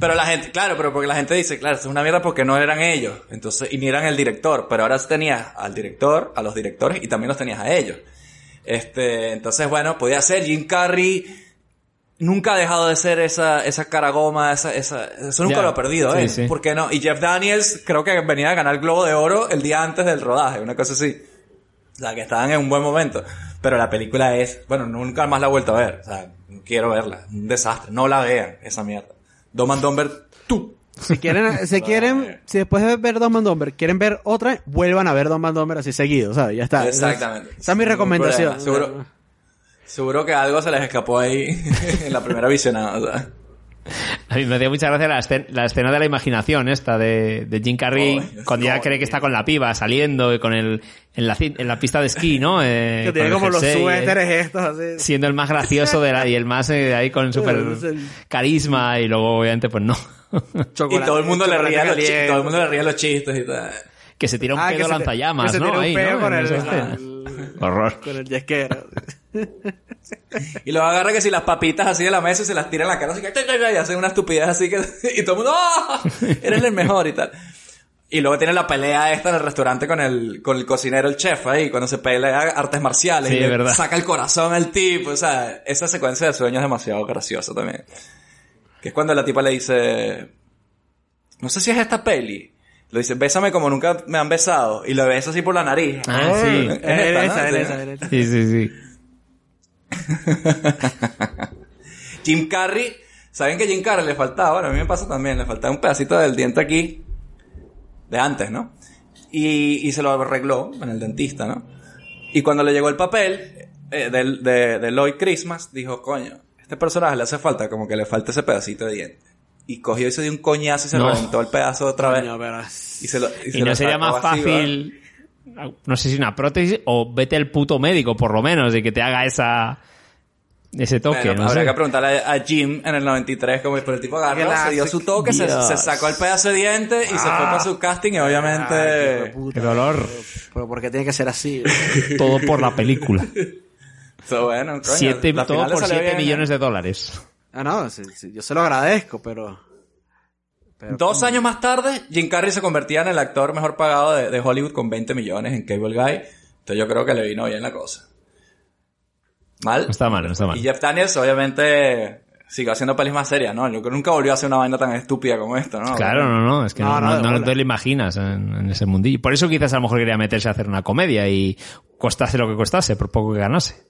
Pero la gente, claro, pero porque la gente dice, claro, esto es una mierda porque no eran ellos. Entonces, y ni eran el director. Pero ahora tenías al director, a los directores y también los tenías a ellos. Este, entonces, bueno, podía ser Jim Carrey. Nunca ha dejado de ser esa, esa cara goma, esa, esa, eso nunca lo ha perdido, Sí, ¿eh? sí. ¿Por qué no? Y Jeff Daniels creo que venía a ganar el Globo de Oro el día antes del rodaje, una cosa así. O sea, que estaban en un buen momento. Pero la película es, bueno, nunca más la he vuelto a ver. O sea, quiero verla. Un desastre. No la vean, esa mierda. Dom and Dumber, tú. Si quieren, si quieren, si después de ver Dumb and Dumber quieren ver otra, vuelvan a ver Dumb and Dumber así seguido, ¿sabes? Ya está. Esa es- Exactamente. Esa es mi recomendación. Seguro, seguro que algo se les escapó ahí en la primera visionada. o sea. A mí me dio mucha gracia la, escena, la escena de la imaginación esta de, de Jim Carrey Oh, cuando ya cree que está con la piba saliendo y con el en la, en la pista de esquí, ¿no? Eh, Que tiene como los jersey, eh, suéteres estos así. siendo el más gracioso de la, y el más eh, ahí con el- carisma y luego obviamente pues no. Y Chocolate- todo el mundo le ría los chistes, todo el mundo le ría los chistes y tal. que se tira un Ah, pedo lanzallamas, que se ¿no? tira un Ahí, pedo ¿no? con el- el- Horror. Con el yesquero. Y luego agarra que si las papitas así de la mesa y se las tira en la cara así que y hacen una estupidez así que y todo el mundo ¡ah! eres el mejor y tal. Y luego tiene la pelea esta en el restaurante con el, con el cocinero, el chef ahí, cuando se pelea artes marciales Sí, y le saca el corazón al tipo. O sea, esa secuencia de sueños es demasiado graciosa también. Que es cuando la tipa le dice, no sé si es esta peli. Le dice, bésame como nunca me han besado. Y lo besa así por la nariz. Ah, sí. Es Es esta, ¿no? esa, esa, es esa. Sí, sí, sí. Jim Carrey, ¿saben que Jim Carrey le faltaba? Bueno, a mí me pasa también, le faltaba un pedacito del diente aquí, de antes, ¿no? y, y se lo arregló en el dentista, ¿no? Y cuando le llegó el papel eh, del- de, de Lloyd Christmas, dijo, coño, este personaje le hace falta, como que le falta ese pedacito de diente. Y cogió y se dio un coñazo y se No. reventó el pedazo otra vez. Coño, pero- Y, se lo, y se Y no lo sería más así, fácil, no sé si una prótesis o vete al puto médico, por lo menos, de que te haga esa ese toque, Bueno, no habría sé. que preguntarle a Jim en el 93 como pero el tipo agarró, se dio su toque, se, sacó el pedazo de diente y se fue para su casting y obviamente... Ay, qué puta. Qué dolor. Pero ¿por qué tiene que ser así? Todo por la película. So, bueno, coño, Siete, todo por salió 7 bien. millones de dólares. Ah, no, sí, sí, yo se lo agradezco, pero... pero Dos años más tarde, Jim Carrey se convertía en el actor mejor pagado de, de Hollywood con 20 millones en Cable Guy. Entonces yo creo que le vino bien la cosa. ¿Mal? No está mal, no está mal. Y Jeff Daniels obviamente siguió haciendo pelis más serias, ¿no? Yo creo que nunca volvió a hacer una vaina tan estúpida como esto, ¿no? Claro, no, no, es que no, No, no, no, de no bola. te lo imaginas en, en ese mundillo. Por eso quizás a lo mejor quería meterse a hacer una comedia y costase lo que costase, por poco que ganase.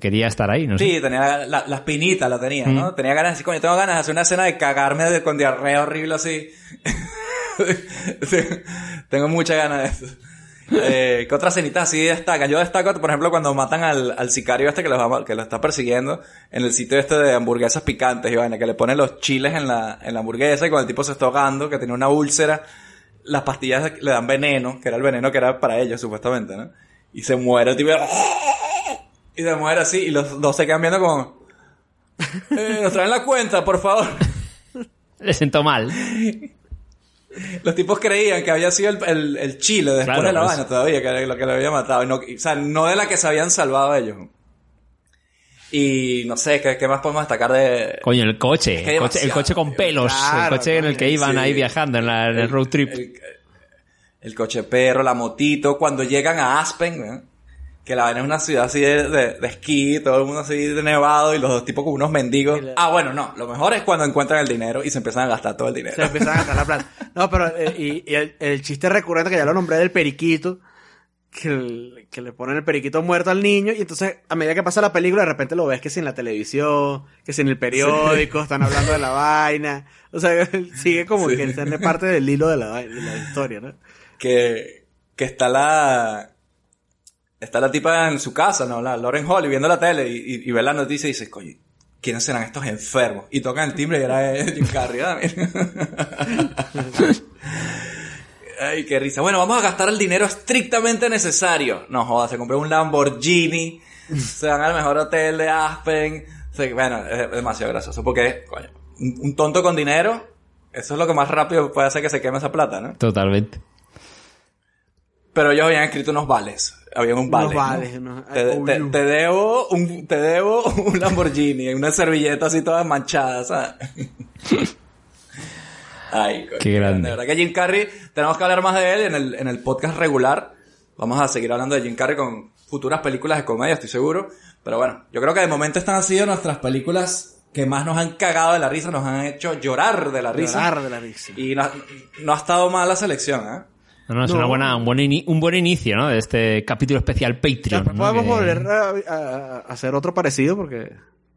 Quería estar ahí, no sé. Sí, tenía la, la espinita, la tenía, ¿no? Tenía ganas decir, coño, tengo ganas de hacer una escena de cagarme de- con diarrea horrible así. tengo muchas ganas de eso. Eh, ¿Qué otras escenitas así destacan? Yo destaco, por ejemplo, cuando matan al, al sicario este que lo, que lo está persiguiendo en el sitio este de hamburguesas picantes y vaina, que le ponen los chiles en la, en la hamburguesa y cuando el tipo se está ahogando, que tiene una úlcera, las pastillas le dan veneno, que era el veneno que era para ellos, supuestamente, ¿no? Y se muere el tipo. Y se muere así y los dos se quedan viendo como... Eh, nos traen la cuenta, por favor. Le sentó mal. Los tipos creían que había sido el, el, el chile después Claro, de la pues. vaina todavía, que era lo que lo había matado. Y no, y, o sea, no de la que se habían salvado ellos. Y no sé, ¿qué, qué más podemos destacar de... Coño, el coche. Es que hay el, coche el demasiado, coche con pelos. Claro, el coche en el que iban sí. ahí viajando en, la- en el, road trip. El, el coche perro, la motito, cuando llegan a Aspen, ¿eh? Que la vaina es una ciudad así de, de, de esquí, todo el mundo así de nevado y los dos tipos como unos mendigos. Ah, bueno, no, lo mejor es cuando encuentran el dinero y se empiezan a gastar todo el dinero. Se empiezan a gastar la plata. No, pero eh, y, y el, el chiste recurrente que ya lo nombré del periquito, que, el- que le ponen el periquito muerto al niño y entonces a medida que pasa la película de repente lo ves que si en la televisión, que si en el periódico, están hablando de la vaina. O sea, sigue como Sí. que tiene parte del hilo de la, vaina- de la historia, ¿no? que, que está la está la tipa en su casa, ¿no? La Lauren Holly viendo la tele y, y- y ve la noticia y dice, coño, ¿quiénes serán estos enfermos? Y tocan el timbre y era eh, Jim Carrey. Ay, qué risa. Bueno, vamos a gastar el dinero estrictamente necesario. No jodas, se compró un Lamborghini, se van al mejor hotel de Aspen. Bueno, es demasiado gracioso porque, coño, un tonto con dinero, eso es lo que más rápido puede hacer que se queme esa plata, ¿no? Totalmente. Pero ellos habían escrito unos vales. Había un vale. Unos ¿no? vales, unos- Te, te- you. te debo un, te debo un Lamborghini, una servilleta así toda manchada, ¿sabes? Ay, coño, Qué grande. De verdad que Jim Carrey, tenemos que hablar más de él en el, en el podcast regular. Vamos a seguir hablando de Jim Carrey con futuras películas de comedia, estoy seguro. Pero bueno, yo creo que de momento estas han sido nuestras películas que más nos han cagado de la risa, nos han hecho llorar de la risa. Llorar de la risa. Y no, no ha estado mal la selección, ¿eh? No, no, es No. una buena, un, buen ini- un buen inicio, ¿no? De este capítulo especial Patreon. ¿no? podemos Que- volver a, a- a hacer otro parecido porque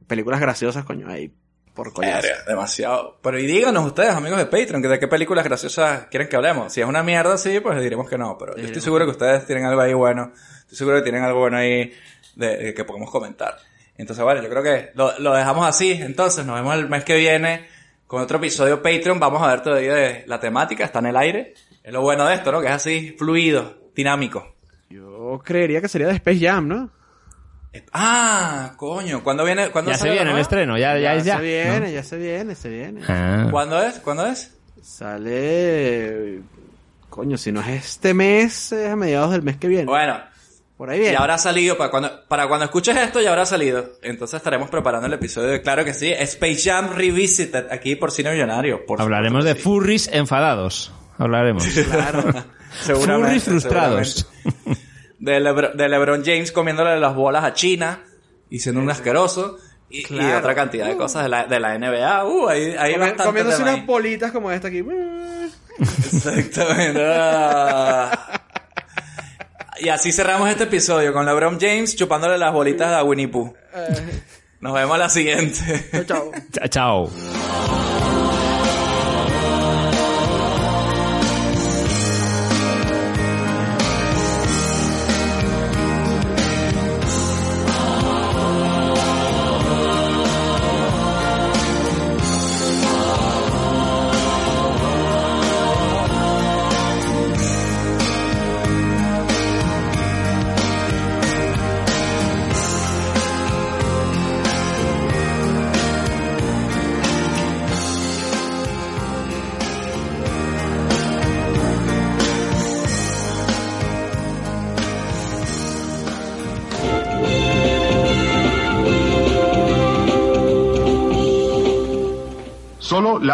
películas graciosas, coño, ahí por coñazo. Demasiado. Pero y díganos ustedes, amigos de Patreon, que de qué películas graciosas quieren que hablemos. Si es una mierda, sí, pues diremos que no. Pero yo estoy seguro que ustedes tienen algo ahí bueno. Estoy seguro que tienen algo bueno ahí de, de que podemos comentar. Entonces, bueno, yo creo que lo, lo dejamos así. Entonces, nos vemos el mes que viene con otro episodio Patreon. Vamos a ver todavía de la temática, está en el aire. Es lo bueno de esto, ¿no? Que es así, fluido, dinámico. Yo creería que sería de Space Jam, ¿no? Ah, coño, ¿cuándo viene? ¿Cuándo Ya se sale viene el estreno, ya, ya, es ya. se viene, ¿no? ya se viene, se viene. Ah. ¿Cuándo es? ¿Cuándo es? Sale. Coño, si no es este mes, es a mediados del mes que viene. Bueno, Por ahí viene. Ya habrá salido, para cuando, para cuando escuches esto ya habrá salido. Entonces estaremos preparando el episodio de Claro que sí, Space Jam Revisited, aquí por Cine Millonario. Por Hablaremos de furries enfadados. Hablaremos. Claro. Furries frustrados. De, Lebr- de LeBron James comiéndole las bolas a China y siendo un asqueroso. Y, otra cantidad de cosas de la, de la NBA. Uh, ahí, ahí Comi- bastante comiéndose unas ahí. bolitas como esta aquí. Exactamente. Ah. Y así cerramos este episodio con LeBron James chupándole las bolitas a Winnie Pooh. Nos vemos la siguiente. Chao. Cha- Chao.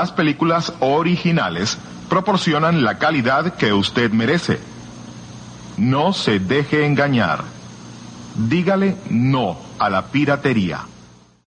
Las películas originales proporcionan la calidad que usted merece. No se deje engañar. Dígale no a la piratería.